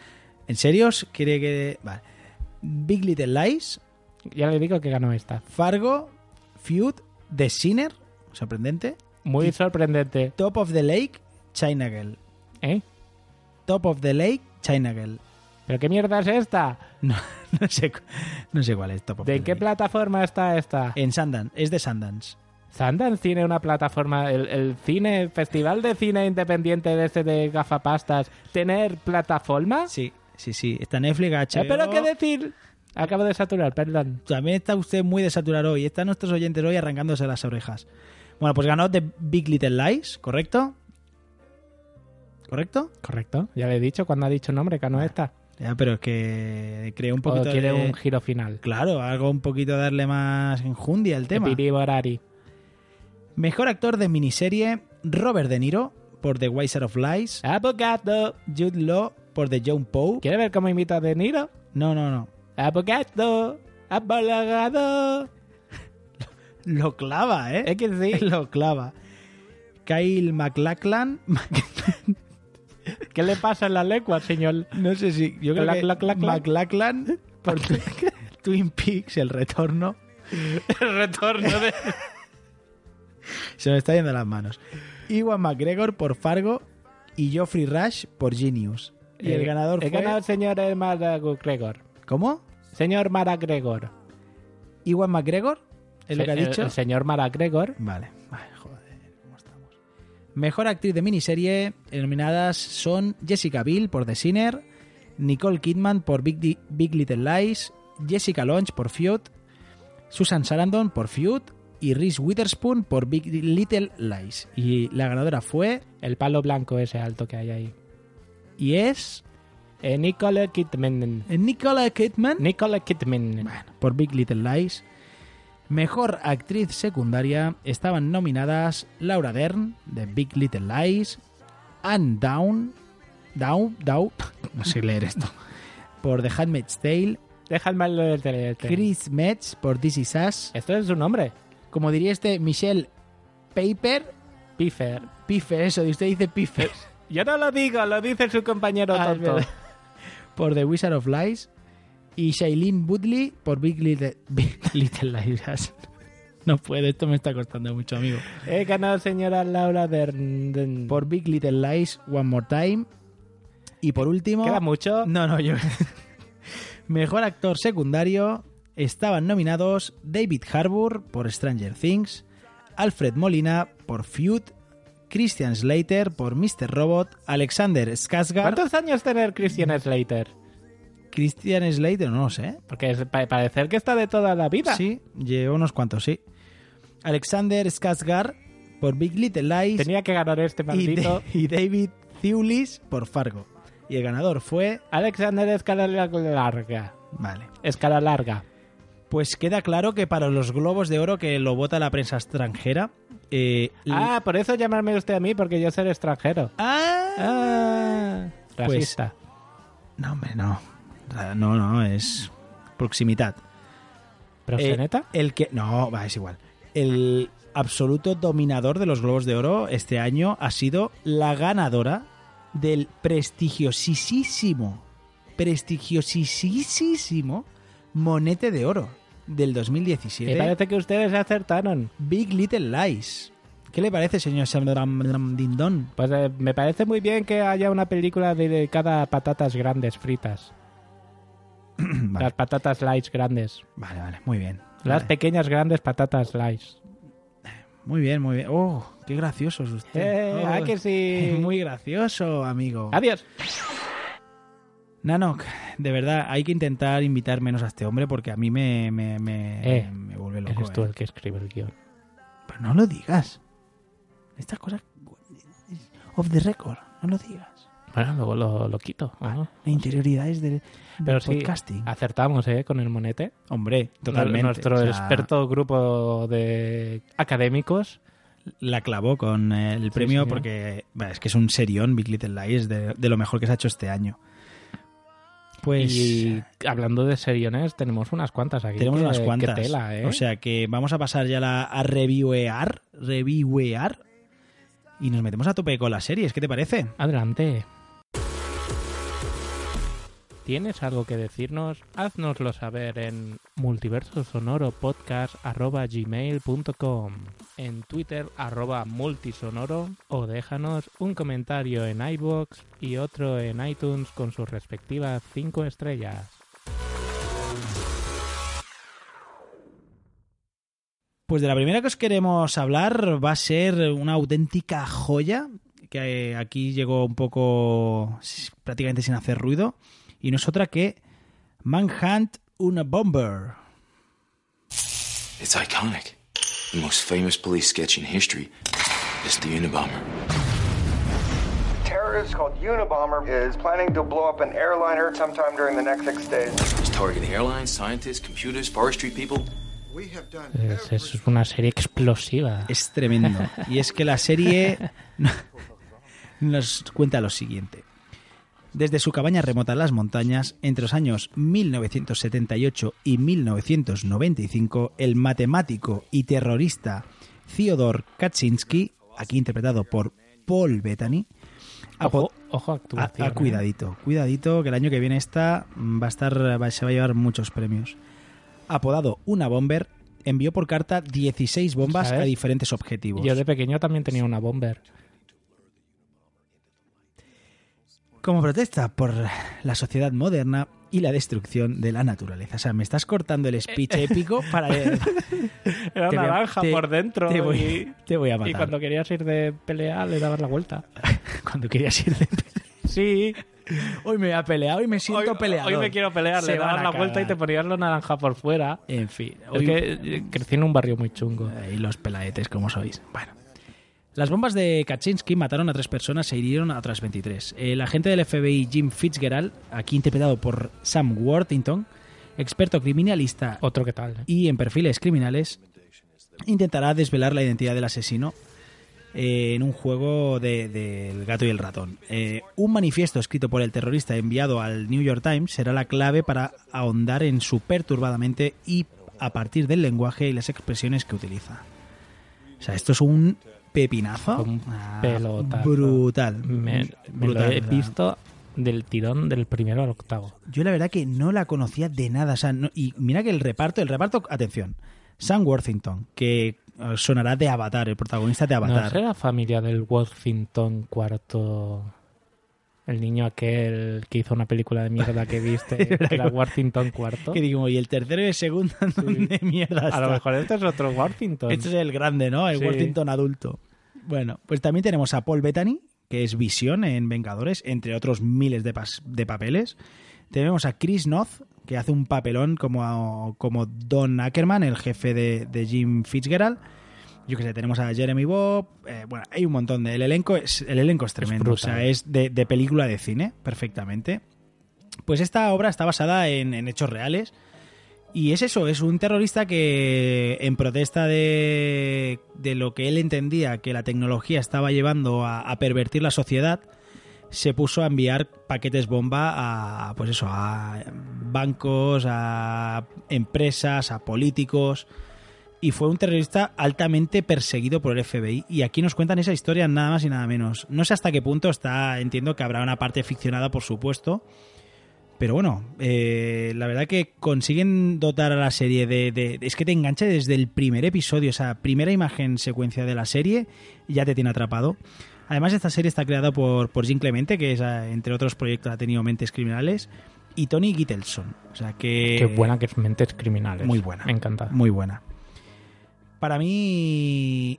¿En serios? Quiere que... Vale. Big Little Lies, Ya le digo que ganó esta. Fargo, Feud, The Sinner, sorprendente, Muy Y- sorprendente. Top of the Lake, China Girl. ¿Eh? Top of the Lake, China Girl. ¿Pero qué mierda es esta? *laughs* No, no, sé, no sé cuál es Top of ¿De the qué plataforma está esta? En Sundance, es de Sundance. Sundance tiene una plataforma, el, el cine, festival de cine independiente de este de gafapastas, ¿tener plataforma? Sí, sí, sí. Está Netflix, HBO. Eh, ¿Pero qué decir? Acabo de saturar, perdón. También está usted muy desaturado hoy. Están nuestros oyentes hoy arrancándose las orejas. Bueno, pues ganó The Big Little Lies, ¿correcto? ¿Correcto? Correcto, ya le he dicho cuando ha dicho nombre, que no esta. Ya, pero es que creo un O poquito quiere de... un giro final. Claro, algo un poquito darle más enjundia al tema. Epiriborari. Mejor actor de miniserie, Robert De Niro, por The Wiser of Lies. Abogado. Jude Law, por The John Poe. ¿Quiere ver cómo imita a De Niro? No, no, no. Abogado. Abogado. *laughs* Lo clava, ¿eh? Es que sí. *laughs* Lo clava. Kyle MacLachlan. *laughs* ¿Qué le pasa en la lengua, señor? No sé si... Yo creo Clac, que por *laughs* Twin Peaks, El Retorno. El retorno de... Se me está yendo las manos. Iwan McGregor por Fargo y Geoffrey Rush por Genius. Y el Eh, ganador El fue... ganador señor Mara Gregor. ¿Cómo? Señor Mara Gregor. ¿Iwan McGregor? ¿Es lo que ha El- dicho? El, señor Mara Gregor. Vale. Mejor actriz de miniserie nominadas son Jessica Biel por The Sinner, Nicole Kidman por Big, Little Lies, Jessica Lange por Feud, Susan Sarandon por Feud y Reese Witherspoon por Big Little Lies. Y la ganadora fue El palo blanco ese alto que hay ahí. y es Eh, Nicole Kidman. Eh, Nicole Kidman. Nicole Kidman. Bueno, por Big Little Lies. Mejor actriz secundaria estaban nominadas Laura Dern, de Big Little Lies, Anne Down, Down, Down, *laughs* no sé leer esto, por The Handmaid's Tale, Déjame el teléfono. Chris Metz por This Is Us, Esto es su nombre. como diría este, Michelle Paper, Piffer. Piffer, eso, usted dice Piffer, Yo no lo digo, lo dice su compañero Ah, tonto. por The Wizard of Lies, y Shailene Woodley por Big Little, *laughs* Big Little Lies. No puedo, esto me está costando mucho, amigo. He ganado señora Laura Dern. Dern. Por Big Little Lies, One More Time. Y por último... ¿Queda mucho? No, no, yo... *laughs* Mejor actor secundario estaban nominados David Harbour por Stranger Things, Alfred Molina por Feud, Christian Slater por Mr. Robot, Alexander Skarsgård... ¿Cuántos años tener Christian Slater? Christian Slater, no lo sé. Porque es pa- parecer que está de toda la vida. Sí, llevo unos cuantos, sí. Alexander Skarsgård por Big Little Lies Tenía que ganar este y, maldito. Y David Thewlis por Fargo. Y el ganador fue... Alexander escala larga. Vale. Escala larga. Pues queda claro que para los globos de oro que lo vota la prensa extranjera. eh, Ah, por eso llamarme usted a mí, porque yo soy extranjero. Ah. Ah, Pues- racista. No, hombre, no. Ra- No, no, es proximidad. ¿Proxeneta? Eh, el que. No, va, es igual. El absoluto dominador de los globos de oro este año ha sido la ganadora del prestigiosísimo, prestigiosísimo Monete de Oro del Me 2017. parece que ustedes acertaron. Big Little Lies. ¿Qué le parece, señor Sam Dindon? Pues eh, me parece muy bien que haya una película dedicada a patatas grandes fritas. Vale, Las patatas slice grandes. vale, vale, muy bien. Las Vale. pequeñas grandes patatas slice. Muy bien, muy bien. Oh, qué gracioso es usted. Eh, Oh, ¿a que sí? *laughs* Muy gracioso, amigo. Adiós. Nanok, de verdad, hay que intentar invitar menos a este hombre porque a mí me, me, me, Eh, me vuelve loco. Eres tú eh. el que escribe el guion. Pero no lo digas. Estas cosas... Off the record, no lo digas. Bueno, luego lo, lo quito. ¿no? La interioridad es del, Pero sí, podcasting. acertamos, ¿eh? Con el monete. Hombre, totalmente. Nuestro o sea, experto grupo de académicos. La clavó con el premio porque es que es un serión Big Little Lies de, de lo mejor que se ha hecho este año. Pues... y hablando de seriones, tenemos unas cuantas aquí. Tenemos que- unas cuantas. que tela, ¿eh? O sea que vamos a pasar ya la, a reviewear, reviewear y nos metemos a tope con las series. ¿Qué te parece? Adelante. ¿Tienes algo que decirnos? Haznoslo saber en multiversosonoropodcast.gmail.com En Twitter arroba multisonoro o déjanos un comentario en iVoox y otro en iTunes con sus respectivas 5 estrellas. Pues de la primera que os queremos hablar va a ser una auténtica joya que aquí llegó un poco prácticamente sin hacer ruido y no es otra que Manhunt una Bomber. It's iconic. The most famous police sketch in history is the Unabomber. terrorist called Unabomber is planning to blow up an airliner sometime during the next six days. He's targeting airlines, scientists, computers, forestry people. Es, es una serie explosiva. Es tremendo. Y es que la serie *laughs* *laughs* nos cuenta lo siguiente. Desde su cabaña remota en las montañas, entre los años 1978 y 1995, el matemático y terrorista Theodore Kaczynski, aquí interpretado por Paul Bettany, Ojo, ojo a, actuación. a- ¿eh? cuidadito, cuidadito, que el año que viene esta va a estar, va- se va a llevar muchos premios. Apodado una bomber, envió por carta 16 bombas ¿Sabes? a diferentes objetivos. Yo de pequeño también tenía una bomber. Como protesta por la sociedad moderna y la destrucción de la naturaleza. O sea, me estás cortando el speech épico para... *laughs* Era Te a- naranja te- por dentro. te voy- y, te voy a y matar. cuando querías ir de pelea le dabas la vuelta. *laughs* Cuando querías ir de... Sí. Hoy me voy a pelear, hoy me siento hoy, peleador. hoy me quiero pelear. Se le dabas la vuelta y te ponías lo naranja por fuera. En fin, Es hoy... que eh, crecí en un barrio muy chungo. Y los pelaetes como sois. Bueno. Las bombas de Kaczynski mataron a tres personas e hirieron a otras 23. El agente del FBI Jim Fitzgerald, aquí interpretado por Sam Worthington, experto criminalista Otro que tal. ¿eh? y en perfiles criminales, intentará desvelar la identidad del asesino eh, en un juego de- del gato y el ratón. Eh, un manifiesto escrito por el terrorista enviado al New York Times será la clave para ahondar en su perturbadamente y a partir del lenguaje y las expresiones que utiliza. O sea, esto es un pepinazo. Un Ah, pelotazo. Brutal. Me, me Brutal, lo he visto del tirón del primero al octavo. Yo la verdad que no la conocía de nada. O sea, no- y mira que el reparto, el reparto, atención. Sam Worthington, que eh, sonará de Avatar, el protagonista de ¿No Avatar. será familia del Worthington cuarto? El niño aquel que hizo una película de mierda que viste, *laughs* que era Worthington cuarto. Que digo, y el tercero y el segundo, *laughs* ¿dónde mierda A está? lo mejor este es otro Worthington. Este es el grande, ¿no? El Sí. Worthington adulto. Bueno, pues también tenemos a Paul Bettany, que es Visión en Vengadores, entre otros miles de, de papeles. Tenemos a Chris Noth, que hace un papelón como, como Don Ackerman, el jefe de, de Jim Fitzgerald. Yo que sé, tenemos a Jeremy Bob. eh, bueno, hay un montón de. El elenco es, el elenco es tremendo. o sea, es de, de película de cine, perfectamente. Pues esta obra está basada en, en hechos reales. Y es eso, es un terrorista que en protesta de, de lo que él entendía que la tecnología estaba llevando a, a pervertir la sociedad, se puso a enviar paquetes bomba a pues eso, a bancos, a empresas, a políticos y fue un terrorista altamente perseguido por el FBI y aquí nos cuentan esa historia nada más y nada menos. No sé hasta qué punto está, entiendo que habrá una parte ficcionada por supuesto, pero bueno, eh, la verdad que consiguen dotar a la serie de, de- Es que te engancha desde el primer episodio, o sea, primera imagen secuencia de la serie, ya te tiene atrapado. Además, esta serie está creada por, por Jim Clemente, que es, eh, entre otros proyectos ha tenido Mentes Criminales, y Tony Gittelson. O sea que... Qué buena que es Mentes Criminales. Muy buena. Me encanta. Muy buena. Para mí,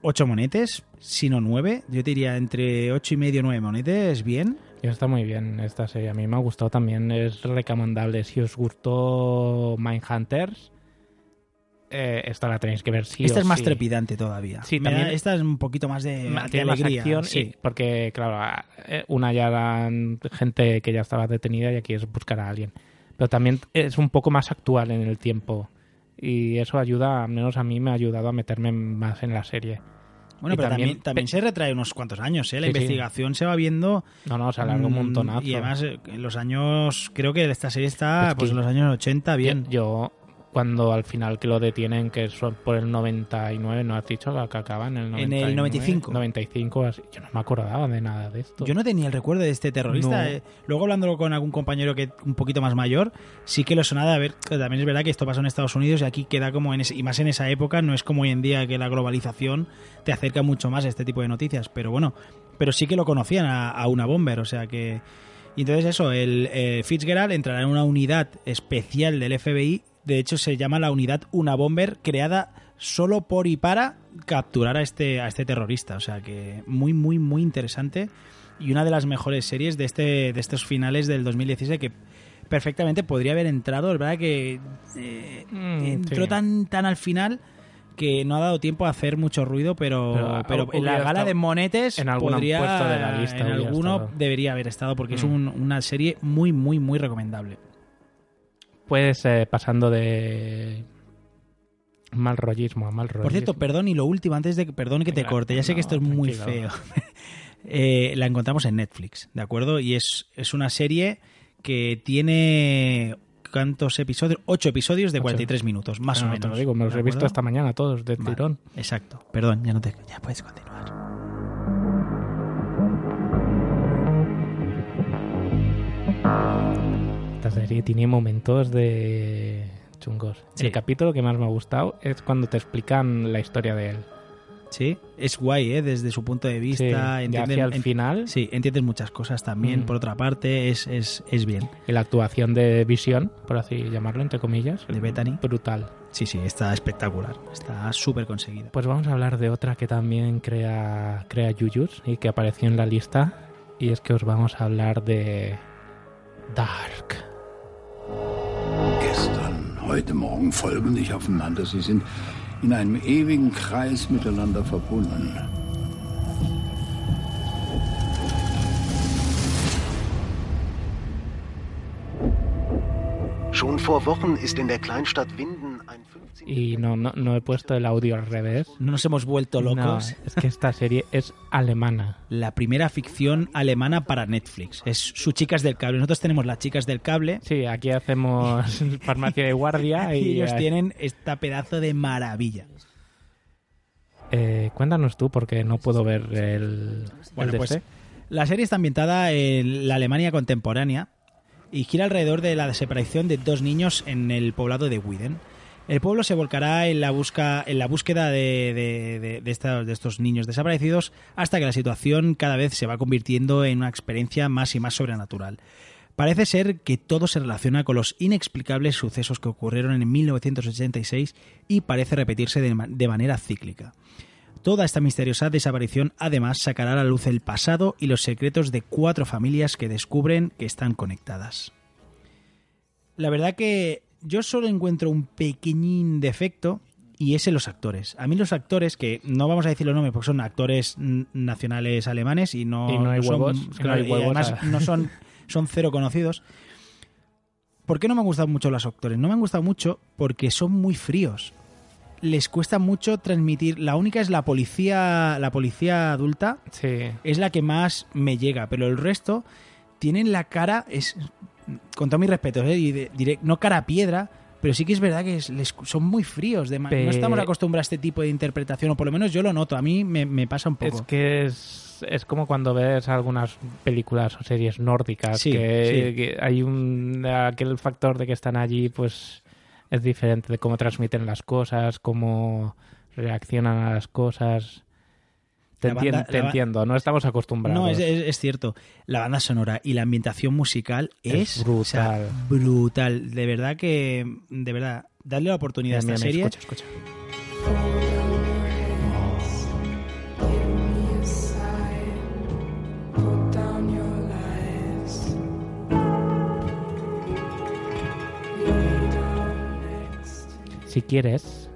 ocho monetes, si no nueve. Yo te diría entre ocho y medio nueve monetes, bien. Está muy bien esta serie. A mí me ha gustado también. Es recomendable. Si os gustó Mindhunters, eh, esta la tenéis que ver sí esta o es más sí. trepidante todavía. Sí, también- Esta es un poquito más de, de alegría. acción sí. y- porque, claro, eh, una ya eran gente que ya estaba detenida y aquí es buscar a alguien. Pero también es un poco más actual en el tiempo. Y eso ayuda, al menos a mí me ha ayudado a meterme más en la serie. Bueno, Y pero también, también- también se retrae unos cuantos años, ¿eh? La Sí, sí. investigación se va viendo... No, no, se alarga un mm, montonazo. Y además, eh, en los años... Creo que esta serie está Es pues, que- en los años 80, bien. Yo, cuando al final que lo detienen, que son por el 99, ¿no has dicho que acaba en el 99? En el 95. 95, así. Yo no me acordaba de nada de esto. Yo no tenía el recuerdo de este terrorista. No. eh. Luego hablándolo con algún compañero que un poquito más mayor, sí que lo sonaba a ver. También es verdad que esto pasó en Estados Unidos y aquí queda como en ese- y más en esa época, no es como hoy en día que la globalización te acerca mucho más a este tipo de noticias. Pero bueno, pero sí que lo conocían a, a una bomber, o sea que. Y entonces eso, el eh, Fitzgerald entrará en una unidad especial del FBI. De hecho, se llama la unidad Una Bomber, creada solo por y para capturar a este, a este terrorista. O sea que muy, muy, muy interesante. Y una de las mejores series de, este, de estos finales del 2016 que perfectamente podría haber entrado. Es verdad que eh, Mm, entró sí. tan, tan al final que no ha dado tiempo a hacer mucho ruido, pero, Pero, pero, en la gala de monetes en podría, de la lista en alguno estado. debería haber estado porque es Mm. un- una serie muy, muy, muy recomendable. Pues eh, pasando de mal rollismo a mal rollismo. Por cierto, perdón, y lo último, antes de que, perdón que te corte, ya sé que esto es muy feo. *laughs* Eh, la encontramos en Netflix, ¿de acuerdo? Y es, es una serie que tiene... ¿Cuántos episodios? Ocho episodios de Ocho. 43 minutos, más No, o te menos. lo digo, me los ¿de he visto esta mañana todos de Vale, tirón. Exacto. Perdón, ya no te, ya puedes continuar. Esta serie tiene momentos de chungos. Sí. El capítulo que más me ha gustado es cuando te explican la historia de él. Sí, es guay, ¿eh? Desde su punto de Sí, vista. ya entiende- hacia el en- final Sí, entiendes muchas cosas también. Mm. Por otra parte, es, es, es bien. y la actuación de Visión, por así llamarlo, entre comillas, De Bethany. brutal. Sí, sí, está espectacular. Está súper conseguida. Pues vamos a hablar de otra que también crea, crea Yuyus y que apareció en la lista. Y es que os vamos a hablar de Dark. Gestern, heute Morgen folgen nicht aufeinander. Sie sind in einem ewigen Kreis miteinander verbunden. Schon vor Wochen ist in der Kleinstadt Winden ein 15 Y no, no, no he puesto el audio al revés. No nos hemos vuelto No, locos. es que esta serie es alemana. La primera ficción alemana para Netflix. Es su Chicas del Cable. Nosotros tenemos las Chicas del Cable. Sí, aquí hacemos *laughs* farmacia de guardia y, Y ellos tienen esta pedazo de maravilla. eh, cuéntanos tú porque no puedo ver el, Bueno, el pues DC. la serie está ambientada en la Alemania contemporánea y gira alrededor de la desaparición de dos niños en el poblado de Widen. El pueblo se volcará en la, busca, en la búsqueda de, de- de- estos niños desaparecidos hasta que la situación cada vez se va convirtiendo en una experiencia más y más sobrenatural. Parece ser que todo se relaciona con los inexplicables sucesos que ocurrieron en 1986 y parece repetirse de manera cíclica. Toda esta misteriosa desaparición además sacará a la luz el pasado y los secretos de cuatro familias que descubren que están conectadas. La verdad que yo solo encuentro un pequeñín defecto y es en los actores. A mí los actores, que no vamos a decir los nombres porque son actores nacionales alemanes y no, Y no hay son- huevos, no hay huevos además no son, son cero conocidos. ¿Por qué no me han gustado mucho los actores? No me han gustado mucho porque son muy fríos. Les cuesta mucho transmitir. La única es la policía, la policía adulta, Sí. es la que más me llega, pero el resto tienen la cara, es con todo mi respeto, ¿eh? y de- diré, no cara piedra, pero sí que es verdad que es- les- son muy fríos. De Pe- No estamos acostumbrados a este tipo de interpretación, o por lo menos yo lo noto. A mí me, me pasa un poco. Es que es, es como cuando ves algunas películas o series nórdicas, Sí, que, sí. que hay un aquel factor de que están allí, pues es diferente de cómo transmiten las cosas, cómo reaccionan a las cosas. Te, banda- entien- entiendo, no estamos acostumbrados. No, es, es- es cierto. La banda sonora y la ambientación musical Es es, o sea, brutal. brutal. De verdad que, de verdad, darle la oportunidad Mira, a esta mira, serie. escucha, escucha. Si quieres,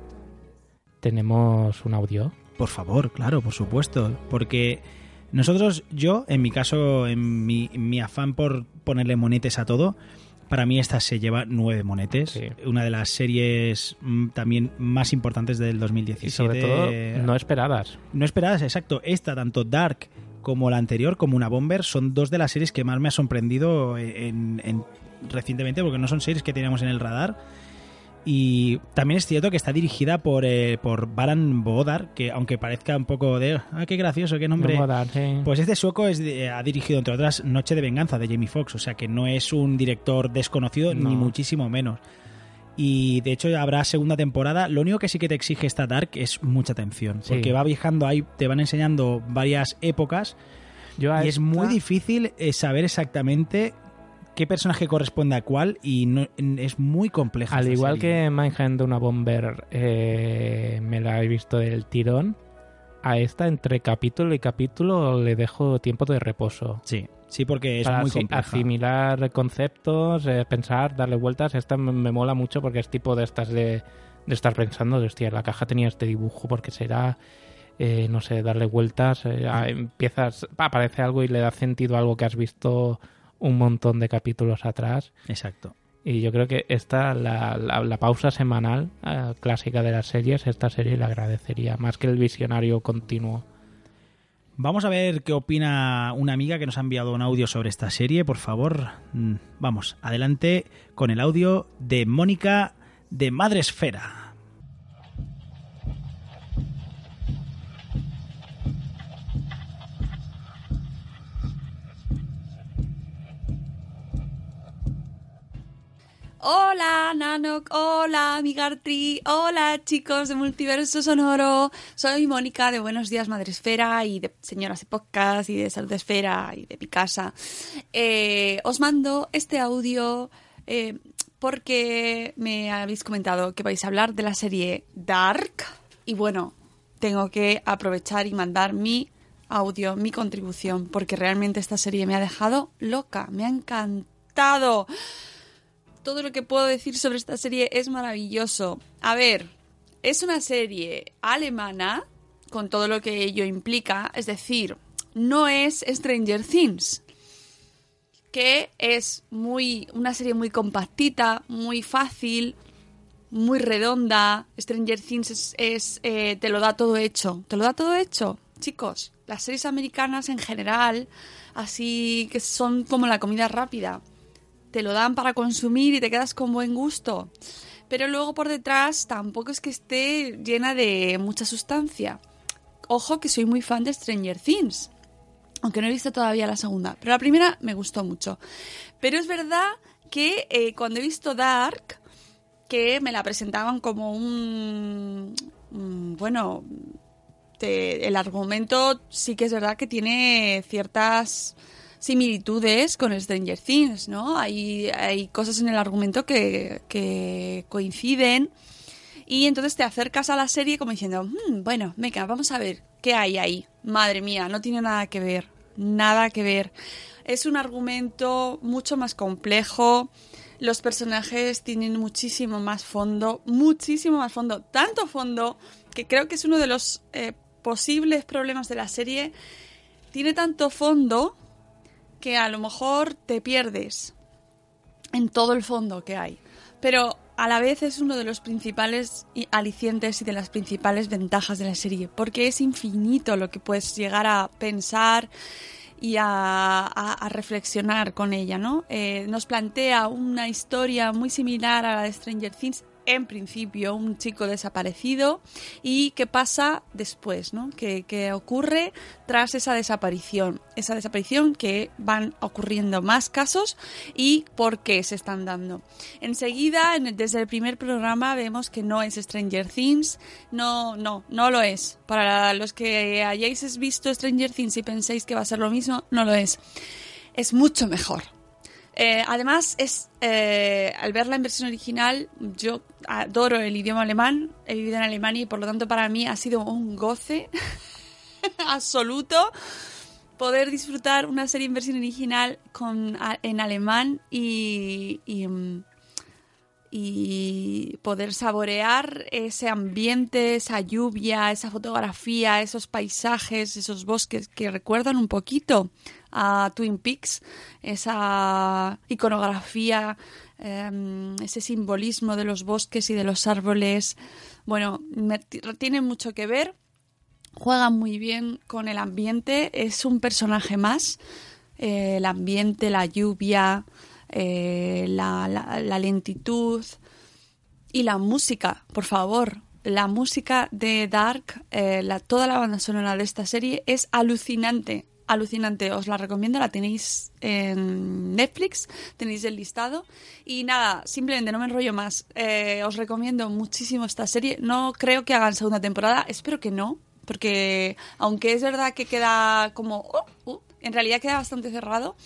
tenemos un audio. Por favor, claro, por supuesto. Porque nosotros, yo, en mi caso, en mi, en mi afán por ponerle monetes a todo, para mí esta se lleva nueve monetes. Sí. Una de las series mm, también más importantes del 2017. Y sobre todo, no esperadas. No esperadas, exacto. Esta, tanto Dark como la anterior, como una Bomber, son dos de las series que más me ha sorprendido en, en- recientemente, porque no son series que teníamos en el radar. Y también es cierto que está dirigida por, eh, por Baran Bodar, que aunque parezca un poco de... ¡Ah, qué gracioso, qué nombre! Bodar, sí. Pues este sueco es de- ha dirigido, entre otras, Noche de Venganza de Jamie Foxx, o sea que no es un director desconocido, No. ni muchísimo menos. Y de hecho habrá segunda temporada. Lo único que sí que te exige esta Dark es mucha atención, Sí. porque va viajando ahí, te van enseñando varias épocas Yo y es muy difícil eh, saber exactamente qué personaje corresponde a cuál y no- es muy compleja. Al igual serie. que Mindhand una Bomber eh, me la he visto del tirón, a esta entre capítulo y capítulo le dejo tiempo de reposo. Sí, sí, porque es Para muy compleja. asimilar conceptos, eh, pensar, darle vueltas. Esta me, me mola mucho porque es tipo de estas de, de estar pensando, de hostia, la caja tenía este dibujo porque será, eh, no sé, darle vueltas. eh, a- empiezas, aparece algo y le da sentido a algo que has visto un montón de capítulos atrás. Exacto. Y yo creo que esta, la, la, la pausa semanal eh, clásica de las series, esta serie le agradecería más que el visionario continuo. Vamos a ver qué opina una amiga que nos ha enviado un audio sobre esta serie, por favor. Mm, Vamos, adelante con el audio de Mónica de Madre Hola Nanok, hola Amigartri, hola chicos de Multiverso Sonoro. Soy Mónica de Buenos Días Madresfera y de Señoras de Podcast y de Salud Esfera y de mi casa. Eh, os mando este audio eh, porque me habéis comentado que vais a hablar de la serie Dark. Y bueno, tengo que aprovechar y mandar mi audio, mi contribución, porque realmente esta serie me ha dejado loca, me ha encantado todo lo que puedo decir sobre esta serie es maravilloso. A ver, es una serie alemana, con todo lo que ello implica, es decir, no es Stranger Things, que es muy una serie muy compactita, muy fácil, muy redonda. Stranger Things es, eh, te lo da todo hecho, te lo da todo hecho, chicos. Las series americanas en general, así que son como la comida rápida, te lo dan para consumir y te quedas con buen gusto. Pero luego por detrás tampoco es que esté llena de mucha sustancia. Ojo que soy muy fan de Stranger Things aunque no he visto todavía la segunda, pero la primera me gustó mucho. Pero es verdad que eh, cuando he visto Dark, que me la presentaban como un... bueno, el argumento sí que es verdad que tiene ciertas similitudes con Stranger Things, ¿no? Hay, hay cosas en el argumento que, que coinciden y entonces te acercas a la serie como diciendo, "Mm, bueno, venga, vamos a ver qué hay ahí. Madre mía, no tiene nada que ver, nada que ver. Es un argumento mucho más complejo. Los personajes tienen muchísimo más fondo, muchísimo más fondo, tanto fondo que creo que es uno de los eh, posibles problemas de la serie. Tiene tanto fondo que a lo mejor te pierdes en todo el fondo que hay. Pero a la vez es uno de los principales alicientes y de las principales ventajas de la serie, porque es infinito lo que puedes llegar a pensar y a reflexionar con ella, ¿no? Eh, nos plantea una historia muy similar a la de Stranger Things. En principio, un chico desaparecido y qué pasa después, ¿no? ¿Qué, ocurre tras esa desaparición? Esa desaparición que van ocurriendo más casos y por qué se están dando. Enseguida, desde el primer programa, vemos que no es Stranger Things. No, no, no lo es. Para los que hayáis visto Stranger Things y penséis que va a ser lo mismo, no lo es. Es mucho mejor. Eh, además, es eh, al verla en versión original, yo adoro el idioma alemán, he vivido en Alemania y por lo tanto para mí ha sido un goce *laughs* absoluto poder disfrutar una serie en versión original en alemán y, y, mm, y poder saborear ese ambiente, esa lluvia, esa fotografía, esos paisajes, esos bosques que recuerdan un poquito a Twin Peaks, esa iconografía, em, ese simbolismo de los bosques y de los árboles. Bueno, tiene mucho que ver juega muy bien con el ambiente, es un personaje más. Eh, el ambiente, la lluvia, eh, la, la- la lentitud y la música, por favor. La música de Dark, eh, toda la banda sonora de esta serie es alucinante. Alucinante, os la recomiendo, la tenéis en Netflix, tenéis el listado. Y nada, simplemente no me enrollo más. Eh, os recomiendo muchísimo esta serie. No creo que hagan segunda temporada, espero que no, porque aunque es verdad que queda como... oh, uh, en realidad queda bastante cerrado.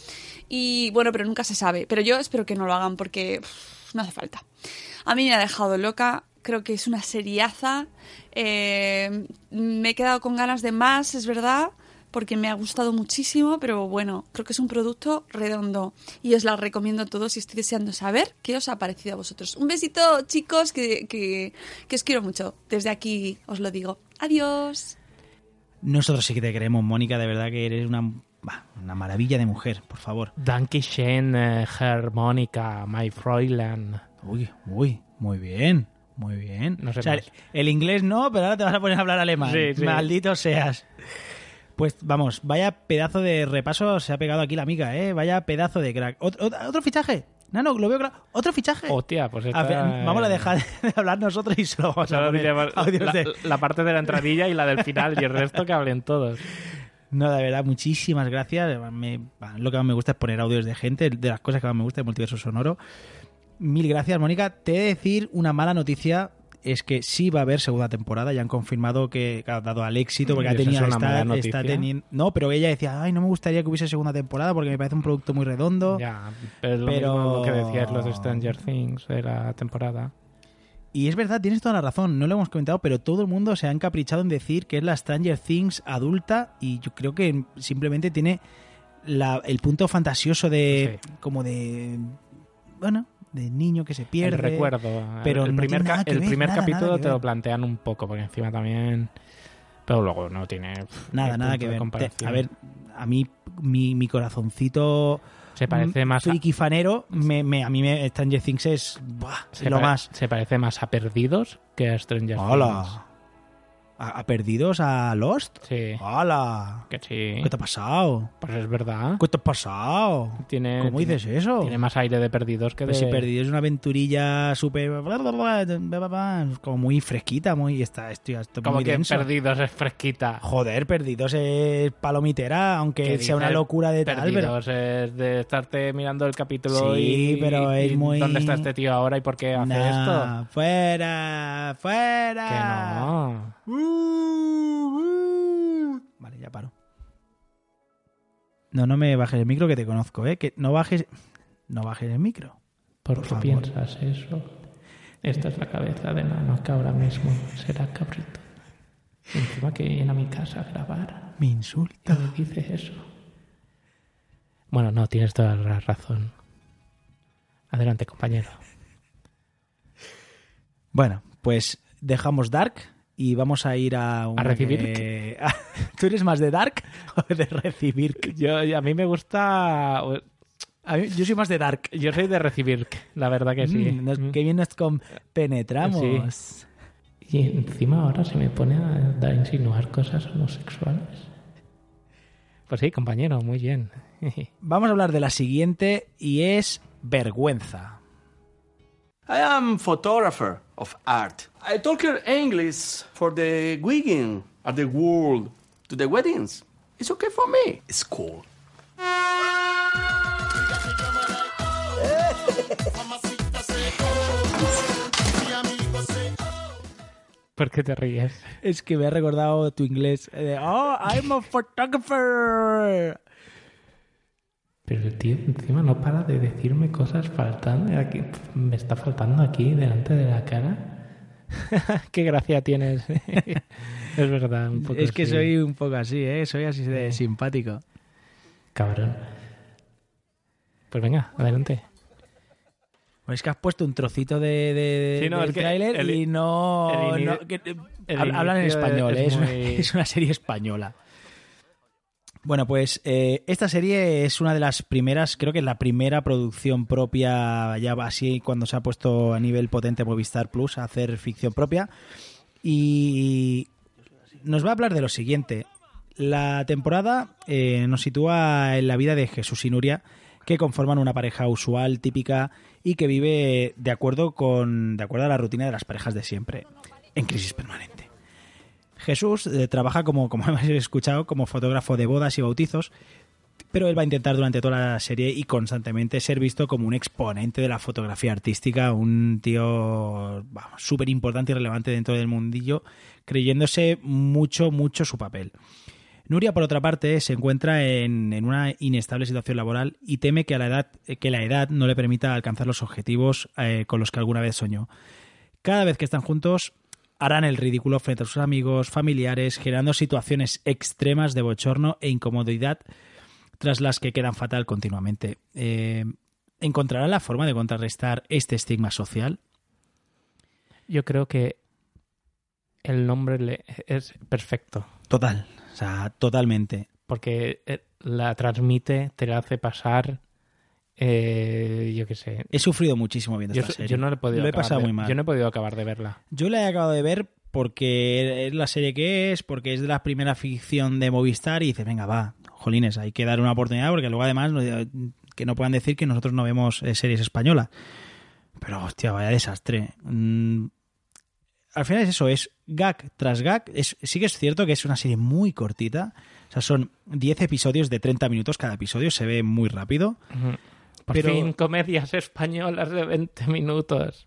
Y bueno, pero nunca se sabe. Pero yo espero que no lo hagan porque no hace falta. A mí me ha dejado loca. Creo que es una seriaza. Eh, me he quedado con ganas de más, es verdad, porque me ha gustado muchísimo, pero bueno, creo que es un producto redondo y os la recomiendo a todos y estoy deseando saber qué os ha parecido a vosotros. Un besito, chicos, que, que, que os quiero mucho. Desde aquí os lo digo. Adiós. Nosotros sí que te queremos, Mónica, de verdad que eres una, una maravilla de mujer, por favor. Dankeschön, eh, Herr Mónica, my Fräulein. Uy, uy, muy bien, muy bien. No sé o sea, el inglés no, pero ahora te vas a poner a hablar alemán. Sí, sí. Maldito seas. Pues vamos, vaya pedazo de repaso se ha pegado aquí la amiga, ¿eh? Vaya pedazo de crack. ¿Ot- ot- ¿Otro, fichaje? Nano, lo veo claro. ¿Otro fichaje? Hostia, pues A ver, vamos a dejar de *laughs* hablar nosotros y solo vamos a poner la, de- la parte de la entradilla y la del final y el resto que hablen todos. *laughs* No, de verdad, muchísimas gracias. Me- lo que más me gusta es poner audios de gente, de las cosas que más me gusta de Multiverso Sonoro. Mil gracias, Mónica. Te he de decir una mala noticia. Es que sí va a haber segunda temporada. Ya han confirmado que, ha dado al éxito, porque ¿Y ha es tenido, está, teniendo. No, pero ella decía, ay, no me gustaría que hubiese segunda temporada porque me parece un producto muy redondo. Ya, pero es lo Pero- mismo lo que decías los de Stranger Things de la temporada. Y es verdad, tienes toda la razón, no lo hemos comentado, pero todo el mundo se ha encaprichado en decir que es la Stranger Things adulta y yo creo que simplemente tiene la- el punto fantasioso de... como de... Bueno, de niño que se pierde. El recuerdo. Pero el no primer, ca- el ver, primer nada, capítulo nada te lo plantean un poco, porque encima también. Pero luego no tiene. pff, Nada, nada que ver. Te- a ver, a mí mi, mi corazoncito Se parece mm, más a- fanero, me, me- a mí me, Stranger Things es buah, se lo más. Se parece más a Perdidos que a Stranger Things. ¿A, a perdidos a Lost? Sí. Que sí. ¿Qué te ha pasado? Pues es verdad. ¿Qué te ha pasado? Tiene, ¿Cómo tiene- dices eso? Tiene más aire de Perdidos que Pues de. si perdidos es una aventurilla súper... como muy fresquita, muy... Está, estoy, estoy Como muy que denso. Perdidos es fresquita. Joder, perdidos es palomitera, aunque ¿Qué sea una locura de tal, pero... Perdidos es de estarte mirando el capítulo Sí, y. pero es y muy- ¿Dónde está este tío ahora y por qué hace Nah, esto? fuera, fuera. Que no. Vale, ya paro. No, no me bajes el micro que te conozco, ¿eh? Que no bajes... No bajes el micro. ¿Por, Por qué favor. piensas eso? Esta es la cabeza de Nano que ahora mismo será cabrito. Y encima que viene a mi casa a grabar. Me insulta. me dice eso. Bueno, no, tienes toda la razón. Adelante, compañero. Bueno, pues dejamos Dark y vamos a ir a... una ¿A recibir? que- *laughs* ¿Tú eres más de Dark o de recibir? Yo, a mí me gusta. A mí- yo soy más de Dark. Yo soy de recibir, la verdad que sí. Mm, nos- qué bien nos compenetramos. Y encima ahora se me pone a, a insinuar cosas homosexuales. Pues sí, compañero, muy bien. *laughs* Vamos a hablar de la siguiente y es vergüenza. I am photographer of art. I talk English for the wedding at the world to the weddings. It's okay for me. It's cool. *laughs* ¿Por qué te ríes? Es que me ha recordado tu inglés. eh, de, oh, I'm a photographer. Pero el tío encima no para de decirme cosas faltando. Aquí, me está faltando aquí delante de la cara. *laughs* qué gracia tienes. *laughs* es verdad, un poco Es que soy un poco así, ¿eh? Soy así de simpático. Cabrón. Pues venga, adelante. Es que has puesto un trocito de, de Sí, no, del tráiler y no... que- hablan en español, es ¿eh? es, una, muy- es una serie española. Bueno, pues eh, esta serie es una de las primeras, creo que es la primera producción propia, ya así cuando se ha puesto a nivel potente Movistar Plus a hacer ficción propia. Y nos va a hablar de lo siguiente. La temporada eh, nos sitúa en la vida de Jesús y Nuria, que conforman una pareja usual, típica, y que vive de acuerdo con de acuerdo a la rutina de las parejas de siempre, en crisis permanente. Jesús eh, trabaja como, *laughs* como hemos escuchado, como fotógrafo de bodas y bautizos, pero él va a intentar durante toda la serie y constantemente ser visto como un exponente de la fotografía artística, un tío súper importante y relevante dentro del mundillo, creyéndose mucho, mucho su papel. Nuria, por otra parte, se encuentra en, en una inestable situación laboral y teme que, a la, edad, que la edad no le permita alcanzar los objetivos eh, con los que alguna vez soñó. Cada vez que están juntos, harán el ridículo frente a sus amigos, familiares, generando situaciones extremas de bochorno e incomodidad tras las que quedan fatal continuamente. Eh, ¿Encontrarán la forma de contrarrestar este estigma social? Yo creo que el nombre le- es perfecto. Total, o sea, totalmente. Porque eh, la transmite, te la hace pasar. Eh, yo qué sé. He sufrido muchísimo viendo Yo, esta serie. yo no he podido Lo he pasado de- muy mal. Yo no he podido acabar de verla. Yo la he acabado de ver porque es la serie que es, porque es de la primera ficción de Movistar y dice, venga, va, jolines, hay que dar una oportunidad porque luego además no- que no puedan decir que nosotros no vemos eh, series españolas. Pero, hostia, vaya desastre. Mm, al final es eso, es gag tras gag. Es, sí que es cierto que es una serie muy cortita. O sea, son 10 episodios de 30 minutos cada episodio, se ve muy rápido. Por Pero- fin, comedias españolas de 20 minutos.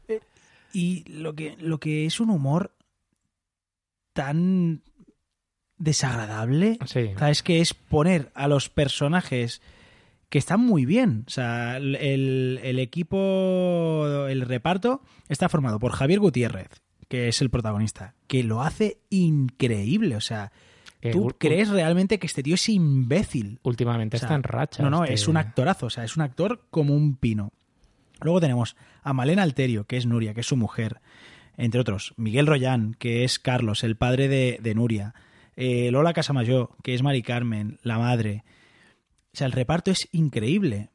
Y lo que, lo que es un humor tan desagradable, Sí. o sea, es que es poner a los personajes que están muy bien. O sea, el, el equipo, el reparto está formado por Javier Gutiérrez, que es el protagonista, que lo hace increíble. O sea, tú ul- crees realmente que este tío es imbécil. Últimamente O sea, está en racha. No, no, este- es un actorazo, o sea, es un actor como un pino. Luego tenemos a Malena Alterio, que es Nuria, que es su mujer. Entre otros, Miguel Royán, que es Carlos, el padre de, de Nuria. Eh, Lola Casamayor, que es Mari Carmen, la madre. O sea, el reparto es increíble.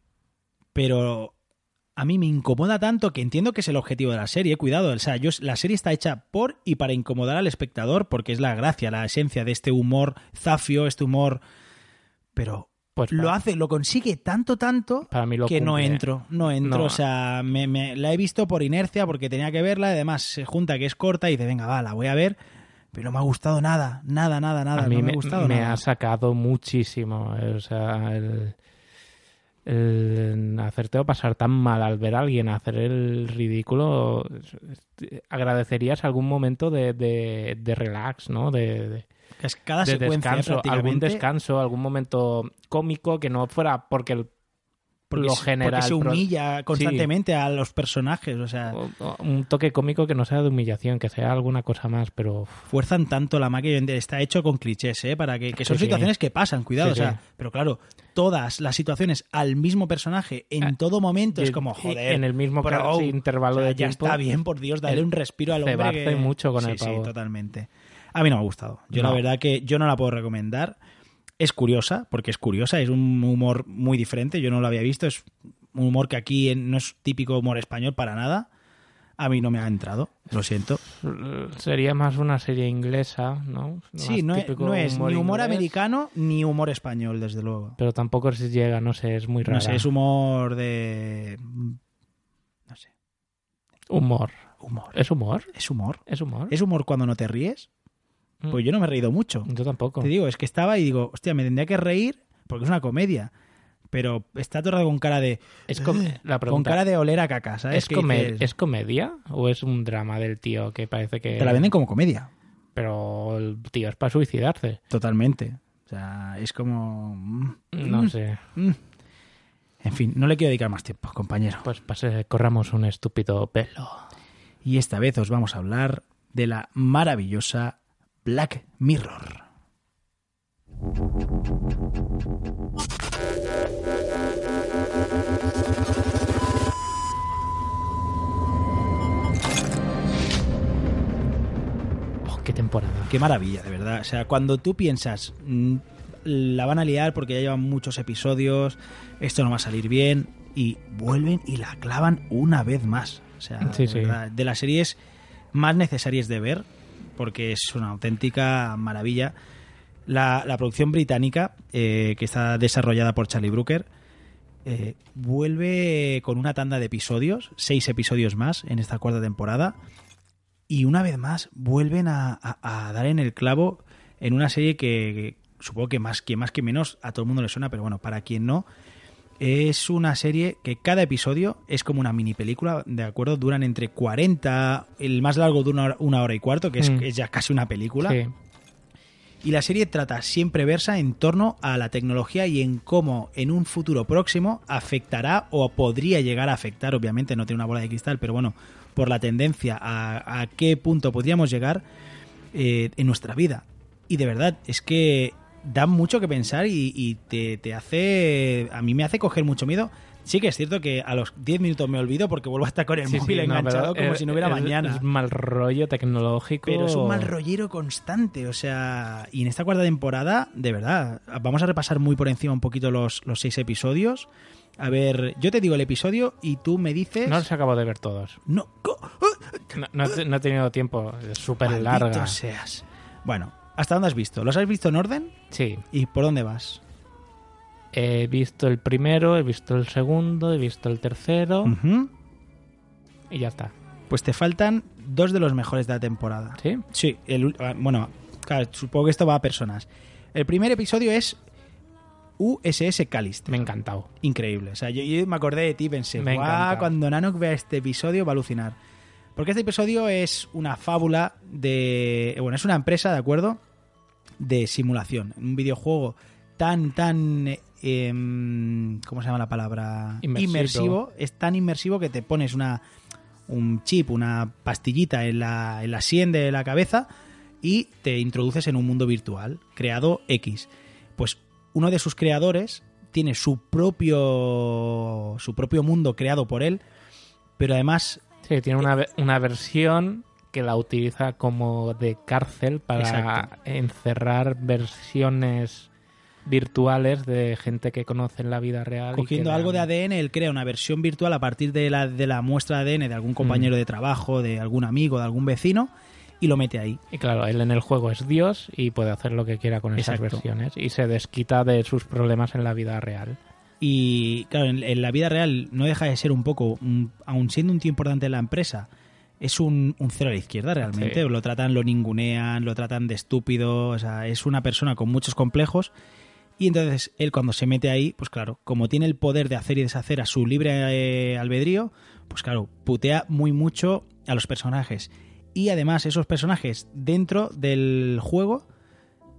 Pero a mí me incomoda tanto que entiendo que es el objetivo de la serie, cuidado, o sea, yo, la serie está hecha por y para incomodar al espectador porque es la gracia, la esencia de este humor zafio, este humor... Pero Pues lo para- hace, lo consigue tanto, tanto Para mí lo que no entro, no entro, No. o sea, me, me- la he visto por inercia porque tenía que verla, además se junta que es corta y dice, venga, va, la voy a ver, pero no me ha gustado nada, nada, nada, nada, a mí no me, me, ha gustado me nada. ha sacado muchísimo. O sea, el, el hacerte pasar tan mal al ver a alguien hacer el ridículo, agradecerías algún momento de, de, de relax, ¿no? De, de- Es cada de secuencia descanso, algún descanso, algún momento cómico que no fuera porque el porque, lo se- general porque se humilla Sí. constantemente a los personajes, o sea, un toque cómico que no sea de humillación, que sea alguna cosa más, pero fuerzan tanto la máquina, está hecho con clichés, ¿eh? Para que, que son Sí, sí. situaciones que pasan, cuidado, Sí, o sea, sí. pero claro, todas las situaciones al mismo personaje en todo momento y- es como, joder, en el mismo bro, sí, intervalo o sea, de ya tiempo, está bien, por Dios, dale el un respiro al hombre que- mucho con sí, el Sí, pavo. totalmente. A mí no me ha gustado. Yo la verdad que yo no la puedo recomendar. Es curiosa, porque es curiosa, es un humor muy diferente, yo no lo había visto, es un humor que aquí no es típico humor español para nada. A mí no me ha entrado, lo siento. sería más una serie inglesa, ¿no? Sí, no es, no ni humor inglés, americano ni humor español, desde luego. Pero tampoco se llega, no sé, es muy raro. No sé, es humor de... humor. Humor. ¿Es humor? ¿Es humor? ¿Es humor? ¿Es humor cuando no te ríes? Pues yo no me he reído mucho. Yo tampoco. Te digo, es que estaba y digo, hostia, me tendría que reír porque es una comedia. Pero está todo con cara de... Es com- "Ugh", la con cara de oler a caca, ¿sabes? ¿Es, ¿Es comedia o es un drama del tío que parece que... Te la venden como comedia. Pero el tío es para suicidarse. Totalmente. O sea, es como... mm, No mm, sé. mm. En fin, no le quiero dedicar más tiempo, compañero. Pues pase, corramos un estúpido pelo. Y esta vez os vamos a hablar de la maravillosa Black Mirror. Oh, qué temporada. Qué maravilla, de verdad. O sea, cuando tú piensas, mm, la van a liar porque ya llevan muchos episodios, esto no va a salir bien, y vuelven y la clavan una vez más. O sea, Sí, de, sí. verdad, de las series más necesarias de ver, porque es una auténtica maravilla. La, la producción británica, eh, que está desarrollada por Charlie Brooker, eh, vuelve con una tanda de episodios, seis episodios más en esta cuarta temporada, y una vez más vuelven a, dar en el clavo en una serie que, que supongo que más que más que menos a todo el mundo le suena, pero bueno, para quien no, es una serie que cada episodio es como una mini película, ¿de acuerdo? Duran entre 40, el más largo dura una hora, una hora y cuarto, que es, Mm. es ya casi una película. Sí. Y la serie trata siempre versa en torno a la tecnología y en cómo en un futuro próximo afectará o podría llegar a afectar, obviamente no tiene una bola de cristal, pero bueno, por la tendencia a, a qué punto podríamos llegar eh, en nuestra vida. Y de verdad, es que da mucho que pensar y, y te, te hace, a mí me hace coger mucho miedo. Sí que es cierto que a los 10 minutos me olvido porque vuelvo a estar con el Sí, móvil sí, enganchado como es- si no hubiera es- mañana. Es mal rollo tecnológico. Pero es un mal rollero constante, o sea, y en esta cuarta temporada, de verdad, vamos a repasar muy por encima un poquito los, los seis episodios. A ver, yo te digo el episodio y tú me dices... No los acabo de ver todos. No, No, no he- no he tenido tiempo. Es súper larga. seas. Bueno, ¿hasta dónde has visto? ¿Los has visto en orden? Sí. ¿Y por dónde vas? He visto el primero, he visto el segundo, he visto el tercero y ya está. Pues te faltan dos de los mejores de la temporada. ¿Sí? Sí, el, ah, bueno, claro, supongo que esto va a personas. El primer episodio es USS Callister. Me ha encantado. Increíble. O sea, yo, yo me acordé de ti y pensé, Me "Guau, encanta. cuando Nanok vea este episodio va a alucinar. Porque este episodio es una fábula de... Bueno, es una empresa, ¿de acuerdo? De simulación. Un videojuego tan, tan... eh, em, ¿Cómo se llama la palabra? Inmersivo. Es tan inmersivo que te pones una un chip, una pastillita en la, en la sien de la cabeza y te introduces en un mundo virtual creado X. Pues uno de sus creadores tiene su propio su propio mundo creado por él pero además... Sí, tiene una, ve- una versión que la utiliza como de cárcel para Exacto. encerrar versiones virtuales de gente que conoce en la vida real. Cogiendo algo de ADN, él crea una versión virtual a partir de la, de la muestra de ADN de algún compañero de trabajo, de algún amigo, de algún vecino, y lo mete ahí. Y claro, él en el juego es Dios y puede hacer lo que quiera con esas versiones y se desquita de sus problemas en la vida real. Y claro, en, en la vida real no deja de ser un poco, un- aun siendo un tío importante en la empresa, es un, un cero a la izquierda realmente. Sí. Lo tratan, lo ningunean, lo tratan de estúpido. O sea, es una persona con muchos complejos. Y entonces él cuando se mete ahí, pues claro, como tiene el poder de hacer y deshacer a su libre eh, albedrío, pues claro, putea muy mucho a los personajes. Y además esos personajes dentro del juego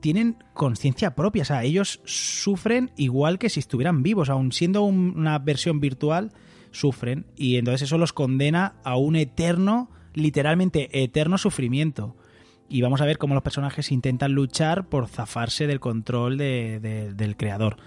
tienen conciencia propia, o sea, ellos sufren igual que si estuvieran vivos, aun siendo un- una versión virtual, sufren y entonces eso los condena a un eterno, literalmente eterno sufrimiento. Y vamos a ver cómo los personajes intentan luchar por zafarse del control de- de- del creador.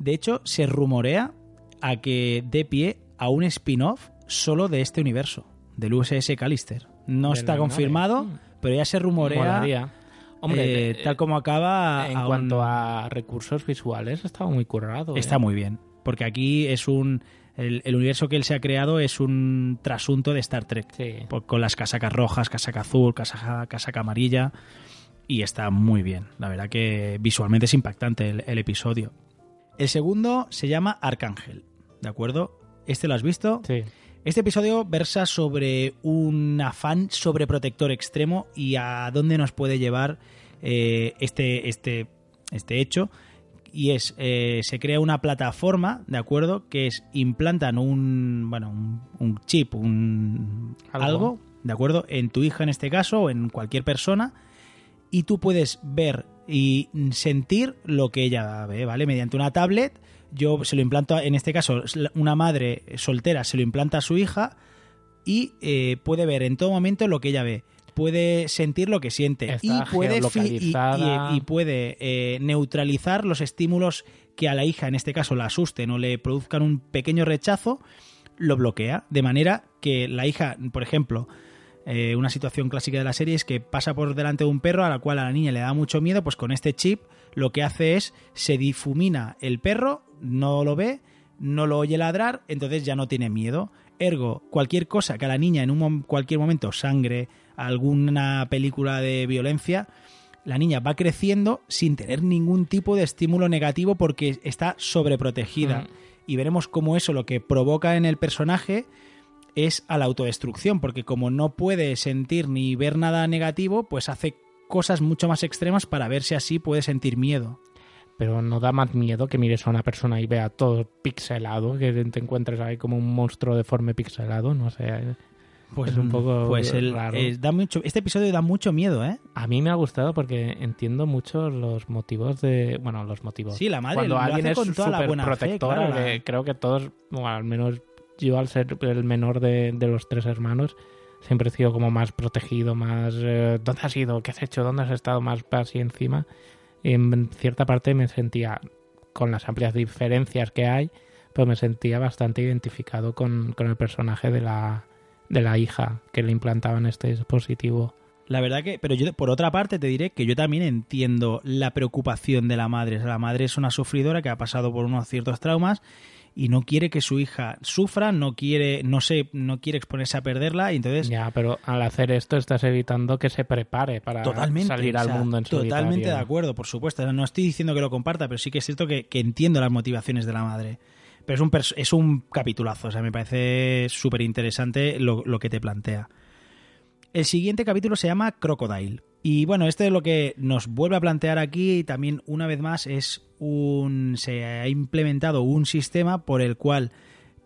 De hecho, se rumorea a que dé pie a un spin-off solo de este universo, del USS Callister. No De está nave. confirmado, pero ya se rumorea Molaría. Hombre, eh, eh, tal como acaba en cuanto a recursos visuales, estaba muy currado. ¿eh? está muy bien porque aquí es un el, el universo que él se ha creado es un trasunto de Star Trek Sí. Por- con las casacas rojas casaca azul casaca, casaca amarilla y está muy bien la verdad que visualmente es impactante el, el episodio el segundo se llama Arcángel de acuerdo este lo has visto Sí. Este episodio versa sobre un afán sobreprotector extremo y a dónde nos puede llevar eh, este, este, este hecho. Y es, eh, se crea una plataforma, ¿de acuerdo? Que es, implantan un, bueno, un, un chip, un Algo. algo, ¿de acuerdo? En tu hija en este caso, o en cualquier persona, y tú puedes ver y sentir lo que ella ve, ¿vale? Mediante una tablet, yo se lo implanto, en este caso, una madre soltera se lo implanta a su hija y eh, puede ver en todo momento lo que ella ve. Puede sentir lo que siente Está y puede, y puede eh, neutralizar los estímulos que a la hija, en este caso, la asusten o le produzcan un pequeño rechazo, lo bloquea. De manera que la hija, por ejemplo, eh, una situación clásica de la serie es que pasa por delante de un perro a la cual a la niña le da mucho miedo, pues con este chip lo que hace es se difumina el perro, no lo ve, no lo oye ladrar, entonces ya no tiene miedo. Ergo, cualquier cosa que a la niña en un cualquier momento, sangre, alguna película de violencia, la niña va creciendo sin tener ningún tipo de estímulo negativo porque está sobreprotegida. Mm. Y veremos cómo eso lo que provoca en el personaje es a la autodestrucción, porque como no puede sentir ni ver nada negativo, pues hace cosas mucho más extremas para ver si así puede sentir miedo. Pero no da más miedo que mires a una persona y vea todo pixelado, que te encuentres ahí como un monstruo deforme pixelado, no sé. Pues es un poco pues el- raro. eh, da mucho, este episodio da mucho miedo, ¿eh? A mí me ha gustado porque entiendo mucho los motivos de... Bueno, los motivos. Sí, la madre Cuando lo alguien hace es con toda la buena fe, protectora, claro, la- creo que todos, bueno, al menos yo al ser el menor de, de los tres hermanos, siempre he sido como más protegido, más... eh, ¿Dónde has ido? ¿Qué has hecho? ¿Dónde has estado? Más así encima. Y en cierta parte me sentía, con las amplias diferencias que hay, pues me sentía bastante identificado con, con el personaje de la, de la hija que le implantaban este dispositivo. La verdad que, pero yo por otra parte te diré que yo también entiendo la preocupación de la madre. La madre es una sufridora que ha pasado por unos ciertos traumas y no quiere que su hija sufra, no quiere, no sé, no quiere exponerse a perderla y entonces Ya, pero al hacer esto estás evitando que se prepare para totalmente salir o al sea, mundo en solitario. Totalmente de acuerdo, por supuesto. No estoy diciendo que lo comparta, pero sí que es cierto que, que entiendo las motivaciones de la madre. Pero es un, es un capitulazo, o sea, me parece súper interesante lo, lo que te plantea. El siguiente capítulo se llama Crocodile. Y bueno, este es lo que nos vuelve a plantear aquí y también una vez más es un se ha implementado un sistema por el cual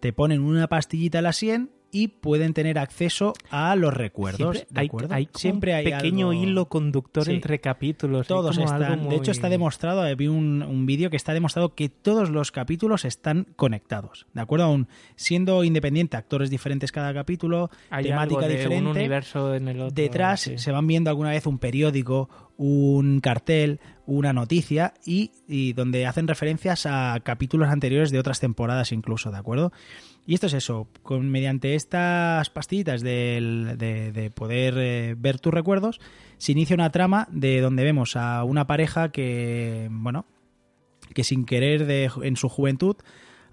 te ponen una pastillita en la sien y pueden tener acceso a los recuerdos. Siempre ¿de hay, acuerdo? hay Siempre un hay pequeño algo- hilo conductor Sí. entre capítulos. Todos están. De hecho, está demostrado. eh, Vi un, un vídeo que está demostrado que todos los capítulos están conectados. ¿De acuerdo? Aún siendo independiente, actores diferentes cada capítulo, Hay temática algo de diferente. un universo en el otro. Detrás sí. se van viendo alguna vez un periódico, un cartel, una noticia y, y donde hacen referencias a capítulos anteriores de otras temporadas incluso, ¿de acuerdo? Y esto es eso, con, mediante estas pastillitas de, de poder eh, ver tus recuerdos, se inicia una trama de donde vemos a una pareja que, bueno, que sin querer de, en su juventud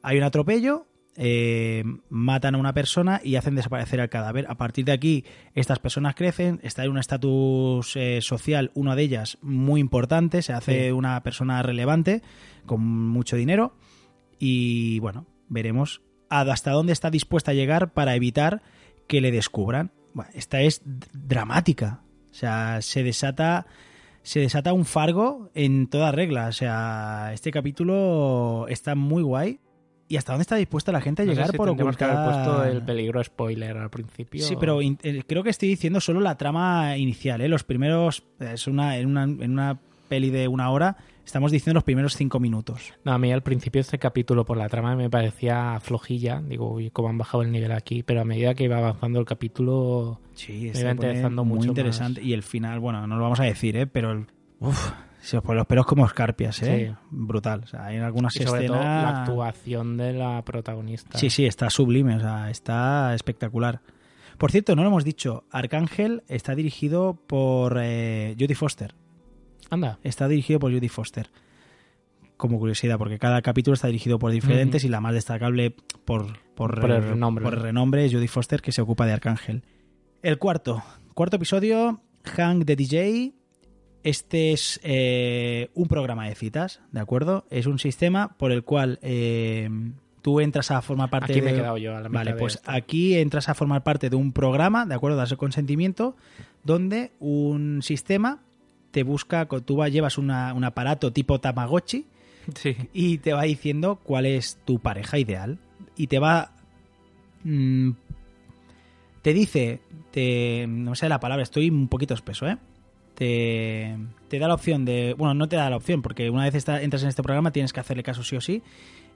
hay un atropello, eh, matan a una persona y hacen desaparecer el cadáver. A partir de aquí, estas personas crecen, está en un estatus eh, social, una de ellas muy importante, se hace Sí. una persona relevante, con mucho dinero, y bueno, veremos hasta dónde está dispuesta a llegar para evitar que le descubran. Bueno, esta es dramática. O sea, se desata se desata un fargo en toda regla. O sea, este capítulo está muy guay. ¿Y hasta dónde está dispuesta la gente a No sé llegar si por tendríamos que ocultar? haber puesto el peligro spoiler al principio. Sí, pero eh, creo que estoy diciendo solo la trama inicial. ¿eh? Los primeros. Es una, en, una, en una peli de una hora, estamos diciendo los primeros cinco minutos. No, a mí al principio este capítulo por la trama me parecía flojilla. Digo, uy, cómo han bajado el nivel aquí. Pero a medida que iba avanzando el capítulo, Sí, me se iba interesando muy mucho. interesante. Y el final, bueno, no lo vamos a decir, ¿eh? pero. el- Uf, se os ponen los pelos como escarpias, ¿eh? Sí. Brutal. O sea, hay algunas más. Y sobre escenas. todo la actuación de la protagonista. Sí, sí, está sublime, o sea, está espectacular. Por cierto, no lo hemos dicho, Arcángel está dirigido por eh, Judy Foster. Anda. Está dirigido por Judy Foster. Como curiosidad, porque cada capítulo está dirigido por diferentes y la más destacable por, por, Por el renombre. por el renombre es Judy Foster, que se ocupa de Arcángel. El cuarto, cuarto episodio, Hank the DJ. Este es eh, un programa de citas, ¿de acuerdo? Es un sistema por el cual eh, tú entras a formar parte Aquí de... me he quedado yo a la Vale, de pues esto. aquí entras a formar parte de un programa, ¿de acuerdo? Das el consentimiento, donde un sistema te busca, tú va- llevas una- un aparato tipo Tamagotchi Sí. y te va diciendo cuál es tu pareja ideal y te va... mm, te dice, te, no sé la palabra, estoy un poquito espeso, ¿eh? Te, te da la opción de... Bueno, no te da la opción, porque una vez está- entras en este programa tienes que hacerle caso sí o sí.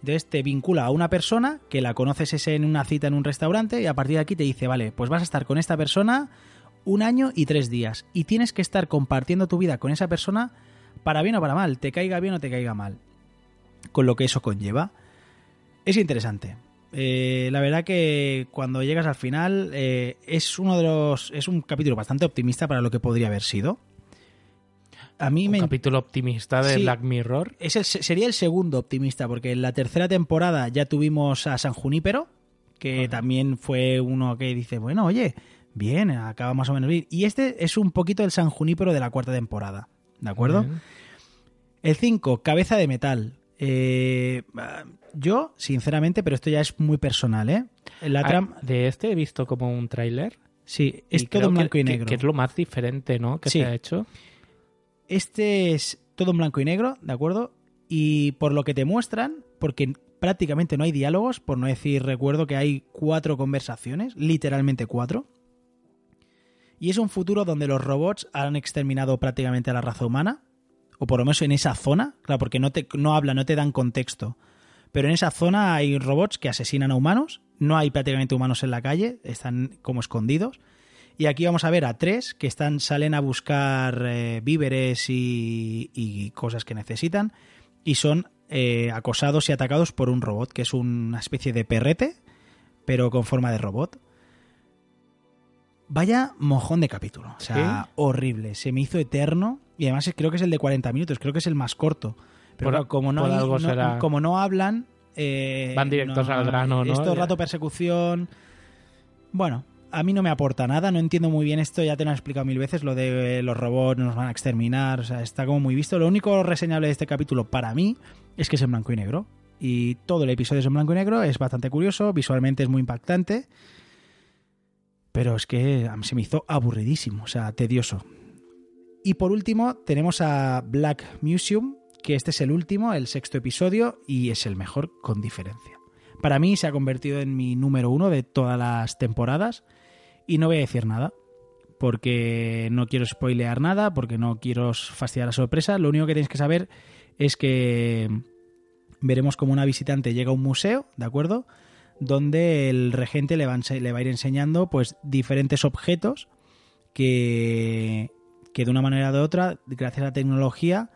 Entonces te vincula a una persona que la conoces ese en una cita en un restaurante y a partir de aquí te dice, vale, pues vas a estar con esta persona un año y tres días y tienes que estar compartiendo tu vida con esa persona para bien o para mal, te caiga bien o te caiga mal, con lo que eso conlleva. Es interesante. Eh, la verdad que cuando llegas al final eh, es uno de los es un capítulo bastante optimista para lo que podría haber sido. A mí Un me capítulo optimista de Sí. Black Mirror. es el- sería el segundo optimista, porque en la tercera temporada ya tuvimos a San Junípero, que también fue uno que dice, bueno, oye, bien, acaba más o menos bien. Y este es un poquito el San Junípero de la cuarta temporada, ¿de acuerdo? Bien. El 5, Cabeza de Metal. Eh, yo, sinceramente, pero esto ya es muy personal, ¿eh? La Ah, trama... De este he visto como un tráiler. Sí, es todo en que- blanco y que- negro. Que, es lo más diferente, ¿no? Que Sí. se ha hecho. Este es todo en blanco y negro, ¿de acuerdo? Y por lo que te muestran, porque prácticamente no hay diálogos, por no decir, recuerdo que hay cuatro conversaciones, literalmente cuatro. Y es un futuro donde los robots han exterminado prácticamente a la raza humana, o por lo menos en esa zona, claro, porque no, te, no hablan, no te dan contexto. Pero en esa zona hay robots que asesinan a humanos, no hay prácticamente humanos en la calle, están como escondidos. Y aquí vamos a ver a tres que están, salen a buscar eh, víveres y, cosas que necesitan y son eh, acosados y atacados por un robot, que es una especie de perrete, pero con forma de robot. Vaya mojón de capítulo. O sea, horrible. Se me hizo eterno. Y además creo que es el de 40 minutos. Creo que es el más corto. Pero Por- como, no por hay- algo no- será. como no hablan... eh, Van directos al grano, ¿no? Es todo el Ya. rato persecución. Bueno, a mí no me aporta nada. No entiendo muy bien esto. Ya te lo he explicado mil veces. Lo de los robots nos van a exterminar. O sea, está como muy visto. Lo único reseñable de este capítulo para mí es que es en blanco y negro. Y todo el episodio es en blanco y negro. Es bastante curioso. Visualmente es muy impactante. Pero es que se me hizo aburridísimo. O sea, tedioso. Y por último, tenemos a Black Museum, que este es el último, el sexto episodio, y es el mejor con diferencia. Para mí se ha convertido en mi número uno de todas las temporadas, y no voy a decir nada, porque no quiero spoilear nada, porque no quiero fastidiar la sorpresa. Lo único que tenéis que saber es que veremos como una visitante llega a un museo, ¿de acuerdo? Donde el regente le va, a ir enseñando pues diferentes objetos que, que de una manera o de otra, gracias a la tecnología,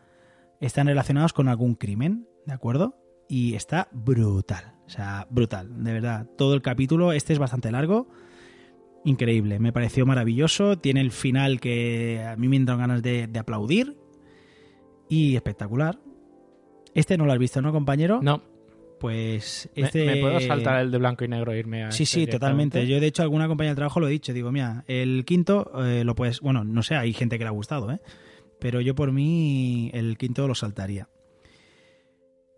están relacionados con algún crimen, ¿de acuerdo? y está brutal. O sea, brutal, de verdad. Todo el capítulo, este es bastante largo. Increíble, me pareció maravilloso. Tiene el final que a mí me entran ganas de, de aplaudir. Y espectacular. Este no lo has visto, ¿no, compañero? No. Pues este... ¿Me, puedo saltar el de blanco y negro e irme a Sí, este sí, totalmente. Yo, de hecho, alguna compañía de trabajo lo he dicho. Digo, mira, el quinto eh, lo puedes... Bueno, no sé, hay gente que le ha gustado, ¿eh? Pero yo por mí el quinto lo saltaría.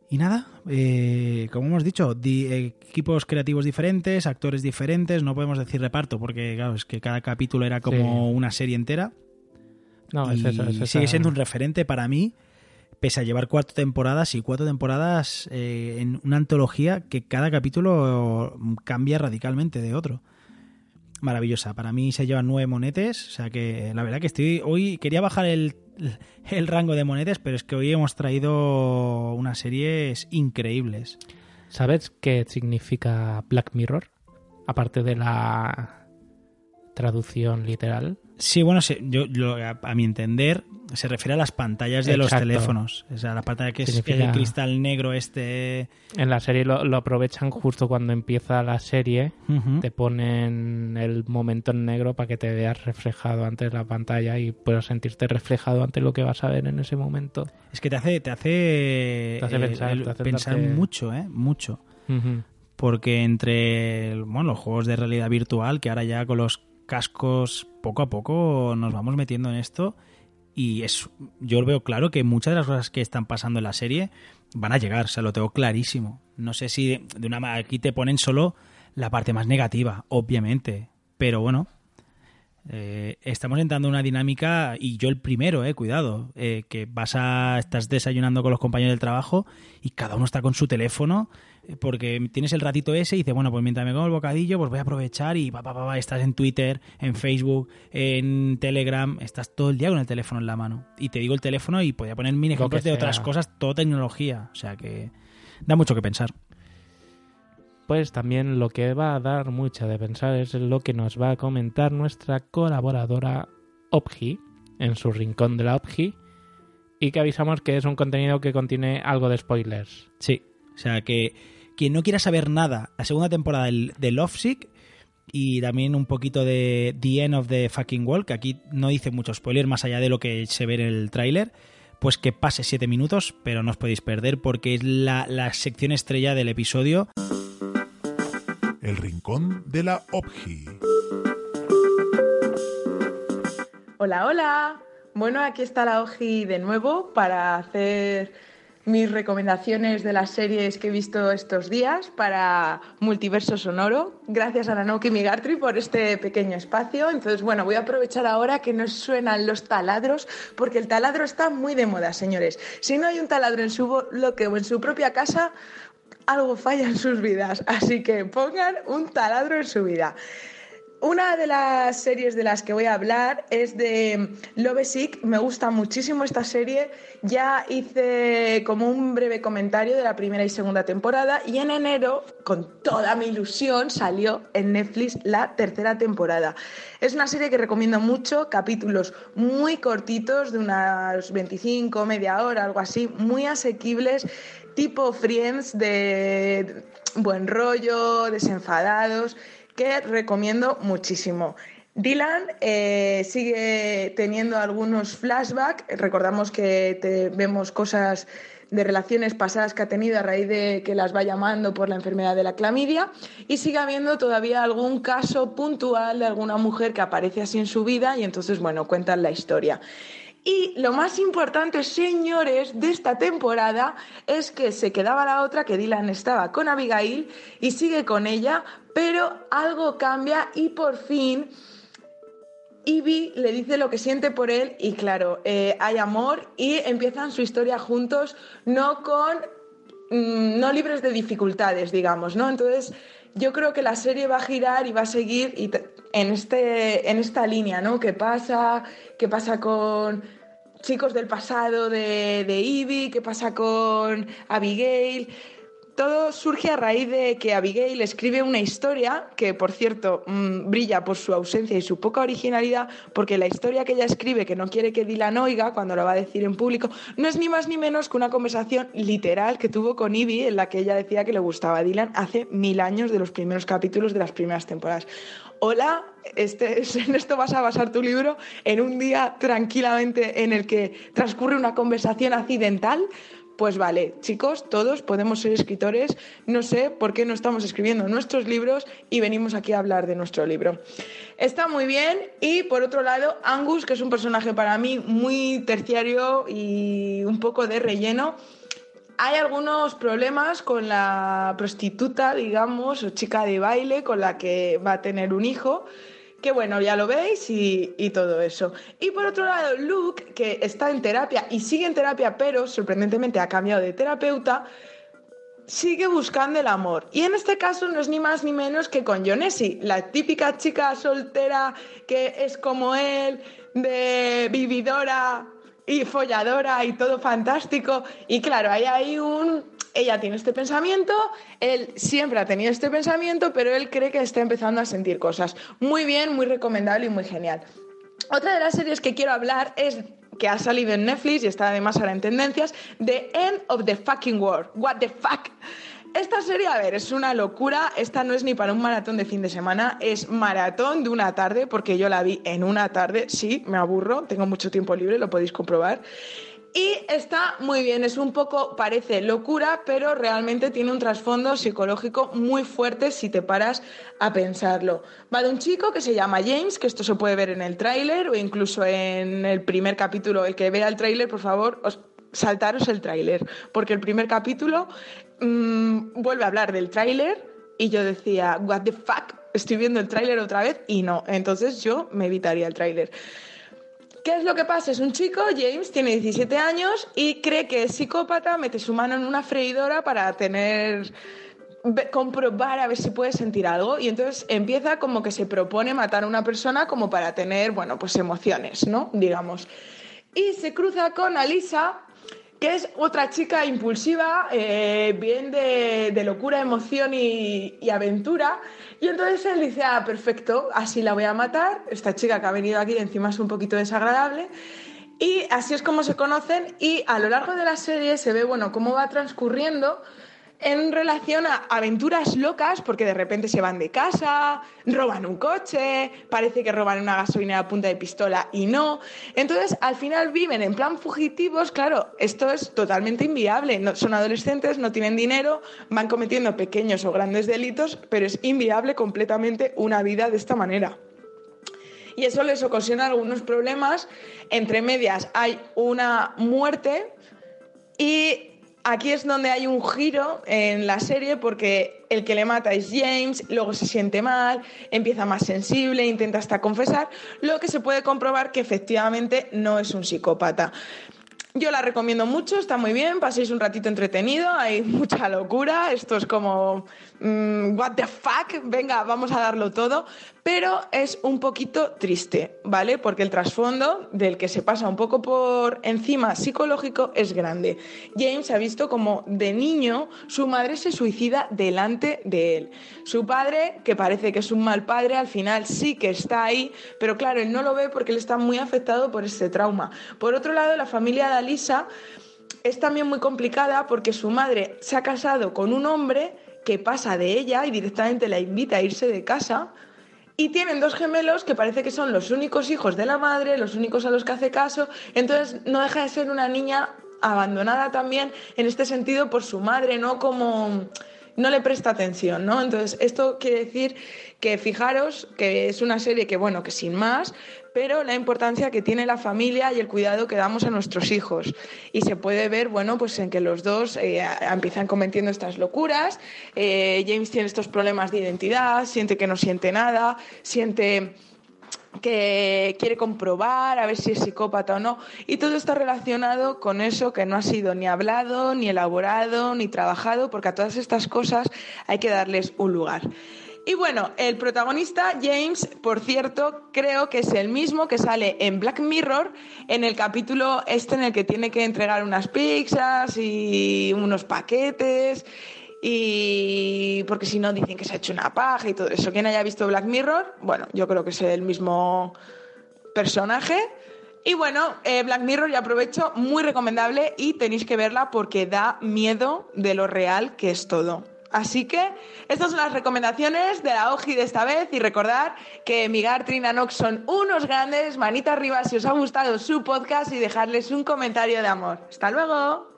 Y nada, eh, como hemos dicho, di- equipos creativos diferentes, actores diferentes, no podemos decir reparto porque, claro, es que cada capítulo era como Sí. una serie entera. No, es eso, es sigue esa- siendo un referente para mí, pese a llevar cuatro temporadas y cuatro temporadas eh, en una antología que cada capítulo cambia radicalmente de otro. Maravillosa. Para mí se llevan nueve monetes, o sea que la verdad que estoy hoy quería bajar el, *laughs* el rango de monetes, pero es que hoy hemos traído unas series increíbles. ¿Sabes qué significa Black Mirror? Aparte de la traducción literal. Sí, bueno, yo, a mi entender se refiere a las pantallas de los teléfonos. O sea, la pantalla que es el cristal negro este. En la serie lo, lo aprovechan justo cuando empieza la serie. Te ponen el momento en negro para que te veas reflejado ante la pantalla y puedas sentirte reflejado ante lo que vas a ver en ese momento. Es que te hace, te hace, Te hace eh, pensar, el- te hace pensar darte- mucho, ¿eh? Mucho. Porque entre bueno, los juegos de realidad virtual, que ahora ya con los cascos poco a poco nos vamos metiendo en esto. Y es, yo veo claro que muchas de las cosas que están pasando en la serie van a llegar, o sea, lo tengo clarísimo. No sé si de, de una aquí te ponen solo la parte más negativa, obviamente. Pero bueno, eh, estamos entrando en una dinámica, y yo el primero, eh, cuidado, eh, que vas a, estás desayunando con los compañeros del trabajo y cada uno está con su teléfono, porque tienes el ratito ese y dices, bueno, pues mientras me como el bocadillo, pues voy a aprovechar y pa, pa, pa, estás en Twitter, en Facebook, en Telegram, estás todo el día con el teléfono en la mano. Y te digo el teléfono y podía poner mil ejemplos de otras cosas, todo tecnología, o sea que da mucho que pensar. Pues también lo que va a dar mucho de pensar es lo que nos va a comentar nuestra colaboradora Opgi en su rincón de la Opgi y que avisamos que es un contenido que contiene algo de spoilers. Sí, o sea que quien no quiera saber nada, la segunda temporada del, de Lovesick y también un poquito de The End of the Fucking World, que aquí no dice mucho spoiler más allá de lo que se ve en el tráiler, pues que pase siete minutos, pero no os podéis perder porque es la, la sección estrella del episodio. El rincón de la OPGI. Hola, hola. Bueno, aquí está la Oji de nuevo para hacer mis recomendaciones de las series que he visto estos días para Multiverso Sonoro. Gracias a Nanoki Migartri por este pequeño espacio. Entonces, bueno, voy a aprovechar ahora que nos suenan los taladros, porque el taladro está muy de moda, señores. Si no hay un taladro en su bloque o en su propia casa, algo falla en sus vidas. Así que pongan un taladro en su vida. Una de las series de las que voy a hablar es de Love Sick. Me gusta muchísimo esta serie. Ya hice como un breve comentario de la primera y segunda temporada y en enero, con toda mi ilusión, salió en Netflix la tercera temporada. Es una serie que recomiendo mucho, capítulos muy cortitos, de unas 25, media hora, algo así, muy asequibles, tipo Friends, de buen rollo, desenfadados que recomiendo muchísimo. Dylan eh, sigue teniendo algunos flashbacks. Recordamos que vemos cosas de relaciones pasadas que ha tenido a raíz de que las va llamando por la enfermedad de la clamidia y sigue habiendo todavía algún caso puntual de alguna mujer que aparece así en su vida y entonces, bueno, cuentan la historia. Y lo más importante, señores, de esta temporada es que se quedaba la otra, que Dylan estaba con Abigail y sigue con ella, pero algo cambia y por fin Ivy le dice lo que siente por él y claro, eh, hay amor y empiezan su historia juntos, no con, mm, no libres de dificultades, digamos, ¿no? Entonces yo creo que la serie va a girar y va a seguir y en, este, en esta línea, ¿no? ¿Qué pasa? ¿Qué pasa con chicos del pasado de, de Ivy? ¿Qué pasa con Abigail? Todo surge a raíz de que Abigail escribe una historia que, por cierto, mm, brilla por su ausencia y su poca originalidad, porque la historia que ella escribe, que no quiere que Dylan oiga cuando lo va a decir en público, no es ni más ni menos que una conversación literal que tuvo con Ivy en la que ella decía que le gustaba a Dylan hace mil años de los primeros capítulos de las primeras temporadas. Hola, este, *laughs* en esto vas a basar tu libro en un día tranquilamente en el que transcurre una conversación accidental pues vale, chicos, todos podemos ser escritores, no sé por qué no estamos escribiendo nuestros libros y venimos aquí a hablar de nuestro libro. Está muy bien. Y por otro lado, Angus, que es un personaje para mí muy terciario y un poco de relleno, hay algunos problemas con la prostituta, digamos, o chica de baile con la que va a tener un hijo que bueno, ya lo veis y, todo eso. Y por otro lado, Luke, que está en terapia y sigue en terapia, pero sorprendentemente ha cambiado de terapeuta, sigue buscando el amor. Y en este caso no es ni más ni menos que con Jonesy, la típica chica soltera que es como él, de vividora y folladora y todo fantástico. Y claro, hay ahí un ella tiene este pensamiento, él siempre ha tenido este pensamiento, pero él cree que está empezando a sentir cosas. Muy bien, muy recomendable y muy genial. Otra de las series que quiero hablar es que ha salido en Netflix y está además ahora en tendencias, The End of the Fucking World. What the fuck? Esta serie, a ver, es una locura. Esta no es ni para un maratón de fin de semana, es maratón de una tarde, porque yo la vi en una tarde. Sí, me aburro, tengo mucho tiempo libre, lo podéis comprobar. Y está muy bien, es un poco, parece locura, pero realmente tiene un trasfondo psicológico muy fuerte si te paras a pensarlo. Va de un chico que se llama James, que esto se puede ver en el tráiler o incluso en el primer capítulo. El que vea el tráiler, por favor, os, saltaros el tráiler, porque el primer capítulo mm, vuelve a hablar del tráiler y yo decía, what the fuck, estoy viendo el tráiler otra vez y no, entonces yo me evitaría el tráiler. ¿Qué es lo que pasa? Es un chico, James, tiene 17 años y cree que es psicópata, mete su mano en una freidora para tener comprobar a ver si puede sentir algo y entonces empieza como que se propone matar a una persona como para tener, bueno, pues emociones, ¿no? Digamos. Y se cruza con Alisa, que es otra chica impulsiva, eh, bien de, locura, emoción y, aventura. Y entonces él dice, ah, perfecto, así la voy a matar. Esta chica que ha venido aquí encima es un poquito desagradable. Y así es como se conocen y a lo largo de la serie se ve, bueno, cómo va transcurriendo en relación a aventuras locas, porque de repente se van de casa, roban un coche, parece que roban una gasolinera a punta de pistola y no. Entonces, al final viven en plan fugitivos, claro, esto es totalmente inviable. Son adolescentes, no tienen dinero, van cometiendo pequeños o grandes delitos, pero es inviable completamente una vida de esta manera. Y eso les ocasiona algunos problemas. Entre medias hay una muerte y aquí es donde hay un giro en la serie porque el que le mata es James, luego se siente mal, empieza más sensible, intenta hasta confesar, lo que se puede comprobar que efectivamente no es un psicópata. Yo la recomiendo mucho, está muy bien, paséis un ratito entretenido, hay *laughs* mucha locura, esto es como, mm, what the fuck, venga, vamos a darlo todo, pero es un poquito triste, ¿vale? Porque el trasfondo del que se pasa un poco por encima psicológico es grande. James ha visto como de niño su madre se suicida delante de él. Su padre, que parece que es un mal padre, al final sí que está ahí, pero claro, él no lo ve porque él está muy afectado por ese trauma. Por otro lado, la familia de Alisa es también muy complicada porque su madre se ha casado con un hombre que pasa de ella y directamente la invita a irse de casa y tienen dos gemelos que parece que son los únicos hijos de la madre, los únicos a los que hace caso, entonces no deja de ser una niña abandonada también en este sentido por su madre, no como no le presta atención, ¿no? Entonces, esto quiere decir que fijaros que es una serie que, bueno, que sin más, pero la importancia que tiene la familia y el cuidado que damos a nuestros hijos. Y se puede ver, bueno, pues en que los dos eh, empiezan cometiendo estas locuras. Eh, James tiene estos problemas de identidad, siente que no siente nada, siente que quiere comprobar a ver si es psicópata o no. Y todo está relacionado con eso que no ha sido ni hablado, ni elaborado, ni trabajado, porque a todas estas cosas hay que darles un lugar. Y bueno, el protagonista, James, por cierto, creo que es el mismo que sale en Black Mirror, en el capítulo este en el que tiene que entregar unas pizzas y unos paquetes. Y porque si no dicen que se ha hecho una paja y todo eso. Quien haya visto Black Mirror, bueno, yo creo que es el mismo personaje. Y bueno, eh, Black Mirror, ya aprovecho, muy recomendable y tenéis que verla porque da miedo de lo real que es todo. Así que estas son las recomendaciones de la OGI de esta vez y recordar que Migar Trina Nox son unos grandes, manita arriba si os ha gustado su podcast y dejarles un comentario de amor. Hasta luego.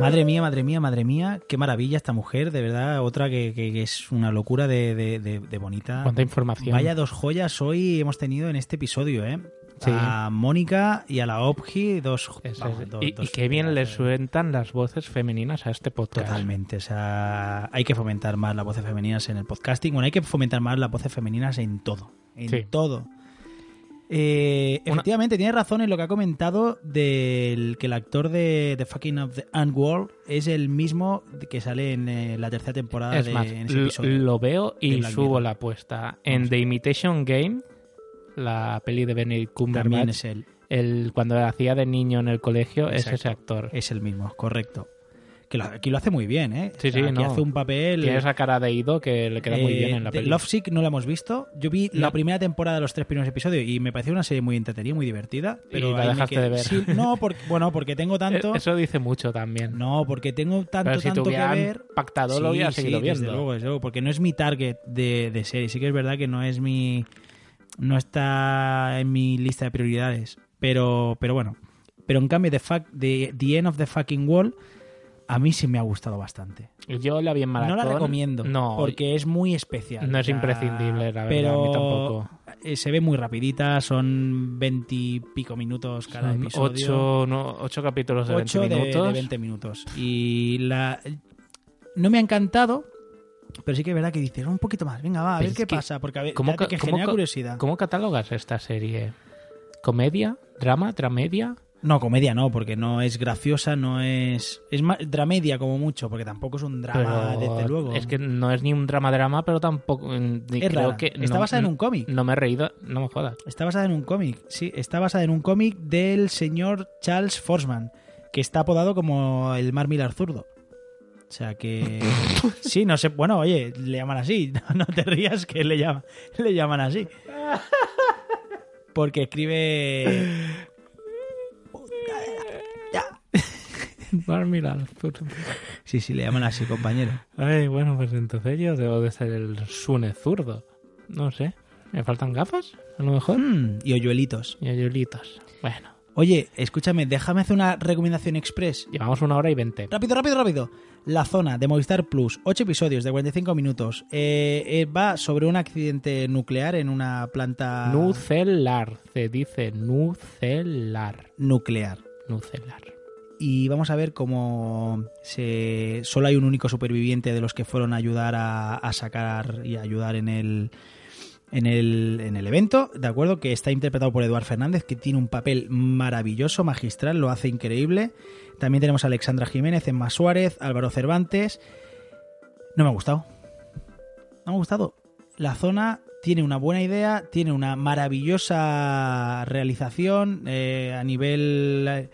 Madre mía, madre mía, madre mía, qué maravilla esta mujer, de verdad, otra que, que- que es una locura de, de- de- de bonita. Cuánta información. Vaya dos joyas hoy hemos tenido en este episodio, ¿eh? Sí. A Mónica y a la Opgi, dos, vamos, dos- y, qué bien le suentan las voces femeninas a este podcast. Totalmente, o sea, hay que fomentar más las voces femeninas en el podcasting, bueno, hay que fomentar más las voces femeninas en todo, en Sí. todo. Eh, efectivamente, tiene razón en lo que ha comentado del que el actor de The Fucking of the World es el mismo que sale en eh, la tercera temporada Es de más, en ese episodio. lo veo y subo Mirror. la apuesta. En The Imitation Game, la peli de Benedict Cumberbatch, También es él. el, cuando hacía de niño en el colegio, es ese actor. Es el mismo, correcto. Que lo- aquí lo hace muy bien, ¿eh? Sí, sí, aquí no. hace un papel... Tiene esa cara de Ido que le queda muy Eh, bien en la peli. Lovesick no la hemos visto. Yo vi la primera temporada de los tres primeros episodios y me pareció una serie muy entretenida, muy divertida. Pero Y la dejaste quedé. de ver. Sí, no, porque, bueno, porque tengo tanto. Eh, Eso dice mucho también. No, porque tengo tanto, Pero si tanto que ver. pactado, lo hubieras seguido desde viendo. luego, desde luego, porque no es mi target de, de serie. Sí que es verdad que no es mi. No está en mi lista de prioridades. Pero, pero bueno. Pero en cambio, The, Fuck- The, The End of the Fucking Wall, a mí sí me ha gustado bastante. Yo la vi en maratón. No la recomiendo, No, porque es muy especial. No es o sea, imprescindible, la verdad, pero a mí tampoco. eh, se ve muy rapidita, son veintipico minutos cada Son episodio. ocho, no, ocho capítulos de 20 Ocho de- minutos. De, 20 minutos. Y la no me ha encantado, pero sí que es verdad que dices un poquito más, venga, va, a Pero ver qué pasa, porque a ver, ¿cómo fíjate ca- que genera curiosidad. ¿Cómo catalogas esta serie? ¿Comedia? ¿Drama? ¿Dramedia? No, comedia no, porque no es graciosa, no es es más dramedia como mucho, porque tampoco es un drama Pero desde luego. Es que no es ni un drama-drama, pero tampoco. mm, ni Es creo rara. que Está no- basada en un cómic. No me he reído, no me jodas. Está basada en un cómic, sí, está basada en un cómic del señor Charles Forsman, que está apodado como el Mar Miller zurdo. O sea que *laughs* sí, no sé, bueno, oye, le llaman así, *laughs* no, no te rías que le llaman, le llaman así. *laughs* Porque escribe *laughs* Mira, Sí, sí, le llaman así, compañero. Ay, bueno, pues entonces yo debo de ser el Sune zurdo. No sé. ¿Me faltan gafas? A lo mejor. Mm, y hoyuelitos. Y hoyuelitos. Bueno. Oye, escúchame, déjame hacer una recomendación express. Llevamos una hora y veinte. Rápido, rápido, rápido. La zona de Movistar Plus, 8 episodios de 45 minutos. Eh, eh, va sobre un accidente nuclear en una planta Nucelar. Se dice nucelar. nuclear. Nucelar. Y vamos a ver cómo se... solo hay un único superviviente de los que fueron a ayudar a, sacar y a ayudar en el, en el, en el evento, ¿de acuerdo? Que está interpretado por Eduard Fernández, que tiene un papel maravilloso, magistral, lo hace increíble. También tenemos a Alexandra Jiménez, Emma Suárez, Álvaro Cervantes. No me ha gustado. No me ha gustado. La zona tiene una buena idea, tiene una maravillosa realización eh, a nivel eh,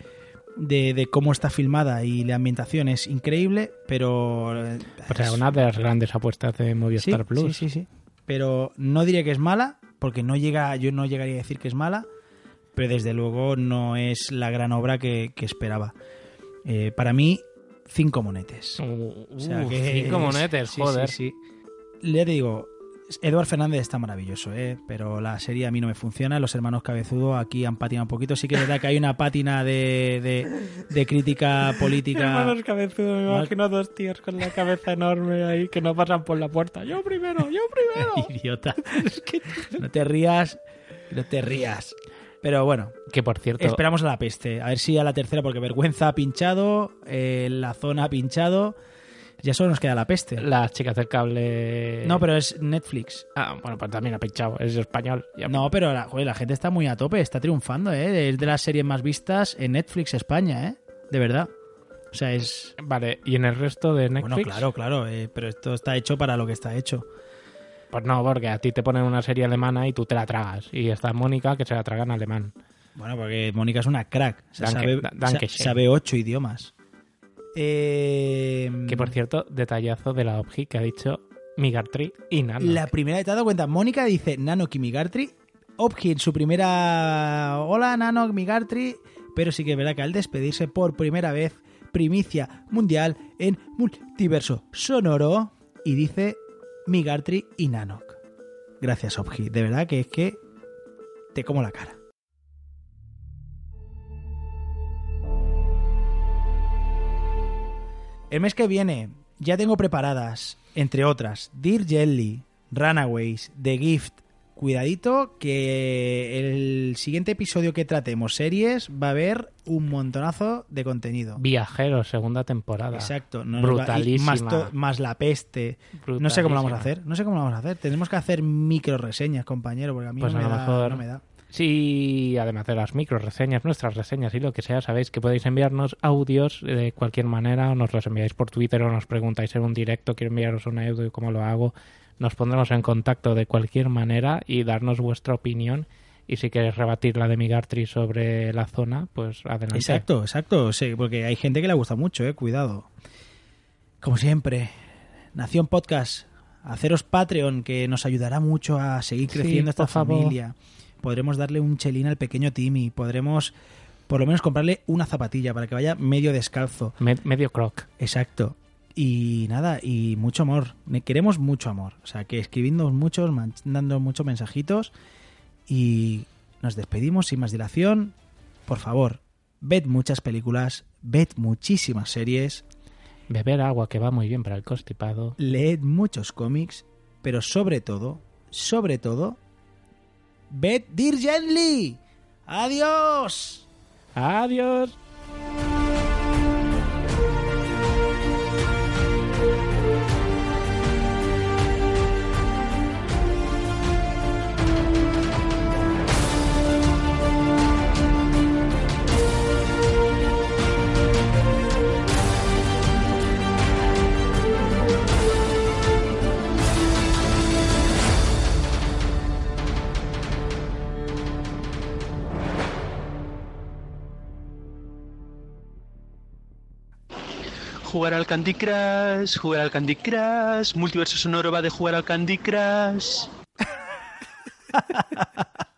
de, de cómo está filmada y la ambientación es increíble, pero... eh, O sea, una de las grandes apuestas de Movistar sí, Plus. Sí, sí, sí. Pero no diría que es mala, porque no llega, yo no llegaría a decir que es mala, pero desde luego no es la gran obra que, que esperaba. Eh, para mí, cinco monetes. Uh, O sea uh, que cinco es- monetes, sí, joder. Sí, sí. Ya te digo, Eduard Fernández está maravilloso, ¿eh? pero la serie a mí no me funciona. Los hermanos Cabezudo aquí han patinado un poquito. Sí que es verdad que hay una pátina de, de, de crítica política. *laughs* Hermanos cabezudos, me imagino dos tíos con la cabeza enorme ahí que no pasan por la puerta. Yo primero, yo primero. *laughs* Idiota. *laughs* No te rías, no te rías. Pero bueno, que por cierto, esperamos a la peste. A ver si a la tercera, porque vergüenza ha pinchado, eh, la zona ha pinchado. Ya solo nos queda la peste. las chicas del cable. No, pero es Netflix. Ah, bueno, pues también ha pinchado, es español. Ya- No, pero la, joder, la gente está muy a tope, está triunfando, ¿eh? Es de las series más vistas en Netflix España, ¿eh? De verdad. O sea, es... Vale, ¿y en el resto de Netflix? Bueno, claro, claro, eh, pero esto está hecho para lo que está hecho. Pues no, porque a ti te ponen una serie alemana y tú te la tragas. Y está Mónica que se la traga en alemán. Bueno, porque Mónica es una crack. O sea, Danke- sabe, da- danke sabe ocho idiomas. Eh, Que por cierto, detallazo de la OBGI que ha dicho Migartri y Nano. La primera de te has dado cuenta, Mónica dice Nano Kimigartri, Opki en su primera Hola Nano Kimigartri, pero sí que es verdad que al despedirse por primera vez, primicia mundial en multiverso sonoro, y dice Migartri y Nanok. Gracias, Opki. De verdad que es que te como la cara. El mes que viene ya tengo preparadas, entre otras, Dear Jelly, Runaways, The Gift. Cuidadito que el siguiente episodio que tratemos series va a haber un montonazo de contenido. Viajeros, segunda temporada. Exacto. no Brutalísima. Más, to- más la peste. No sé cómo lo vamos a hacer. No sé cómo lo vamos a hacer. Tenemos que hacer micro reseñas, compañero, porque a mí Pues no, a me da, mejor. no me da. Sí, además de las micro reseñas, nuestras reseñas y lo que sea, sabéis que podéis enviarnos audios de cualquier manera, o nos los enviáis por Twitter o nos preguntáis en un directo, quiero enviaros un audio, ¿cómo lo hago? Nos pondremos en contacto de cualquier manera y darnos vuestra opinión. Y si queréis rebatir la de Migartri sobre la zona, pues adelante. Exacto, exacto. Sí, porque hay gente que le gusta mucho, eh. Cuidado. Como siempre, Nación Podcast, haceros Patreon, que nos ayudará mucho a seguir Sí, creciendo esta favor. Podremos darle un chelín al pequeño Timmy. Podremos, por lo menos, comprarle una zapatilla para que vaya medio descalzo. Me- medio croc. Exacto. Y nada, y mucho amor. Queremos mucho amor. O sea, que escribiendo muchos, mandando muchos mensajitos. Y nos despedimos sin más dilación. Por favor, ved muchas películas, ved muchísimas series, Beber agua que va muy bien para el constipado. leed muchos cómics, pero sobre todo, sobre todo, ved Dear Gently. ¡Adiós! ¡Adiós! Jugar al Candy Crush, jugar al Candy Crush, multiverso sonoro va de jugar al Candy Crush. *laughs*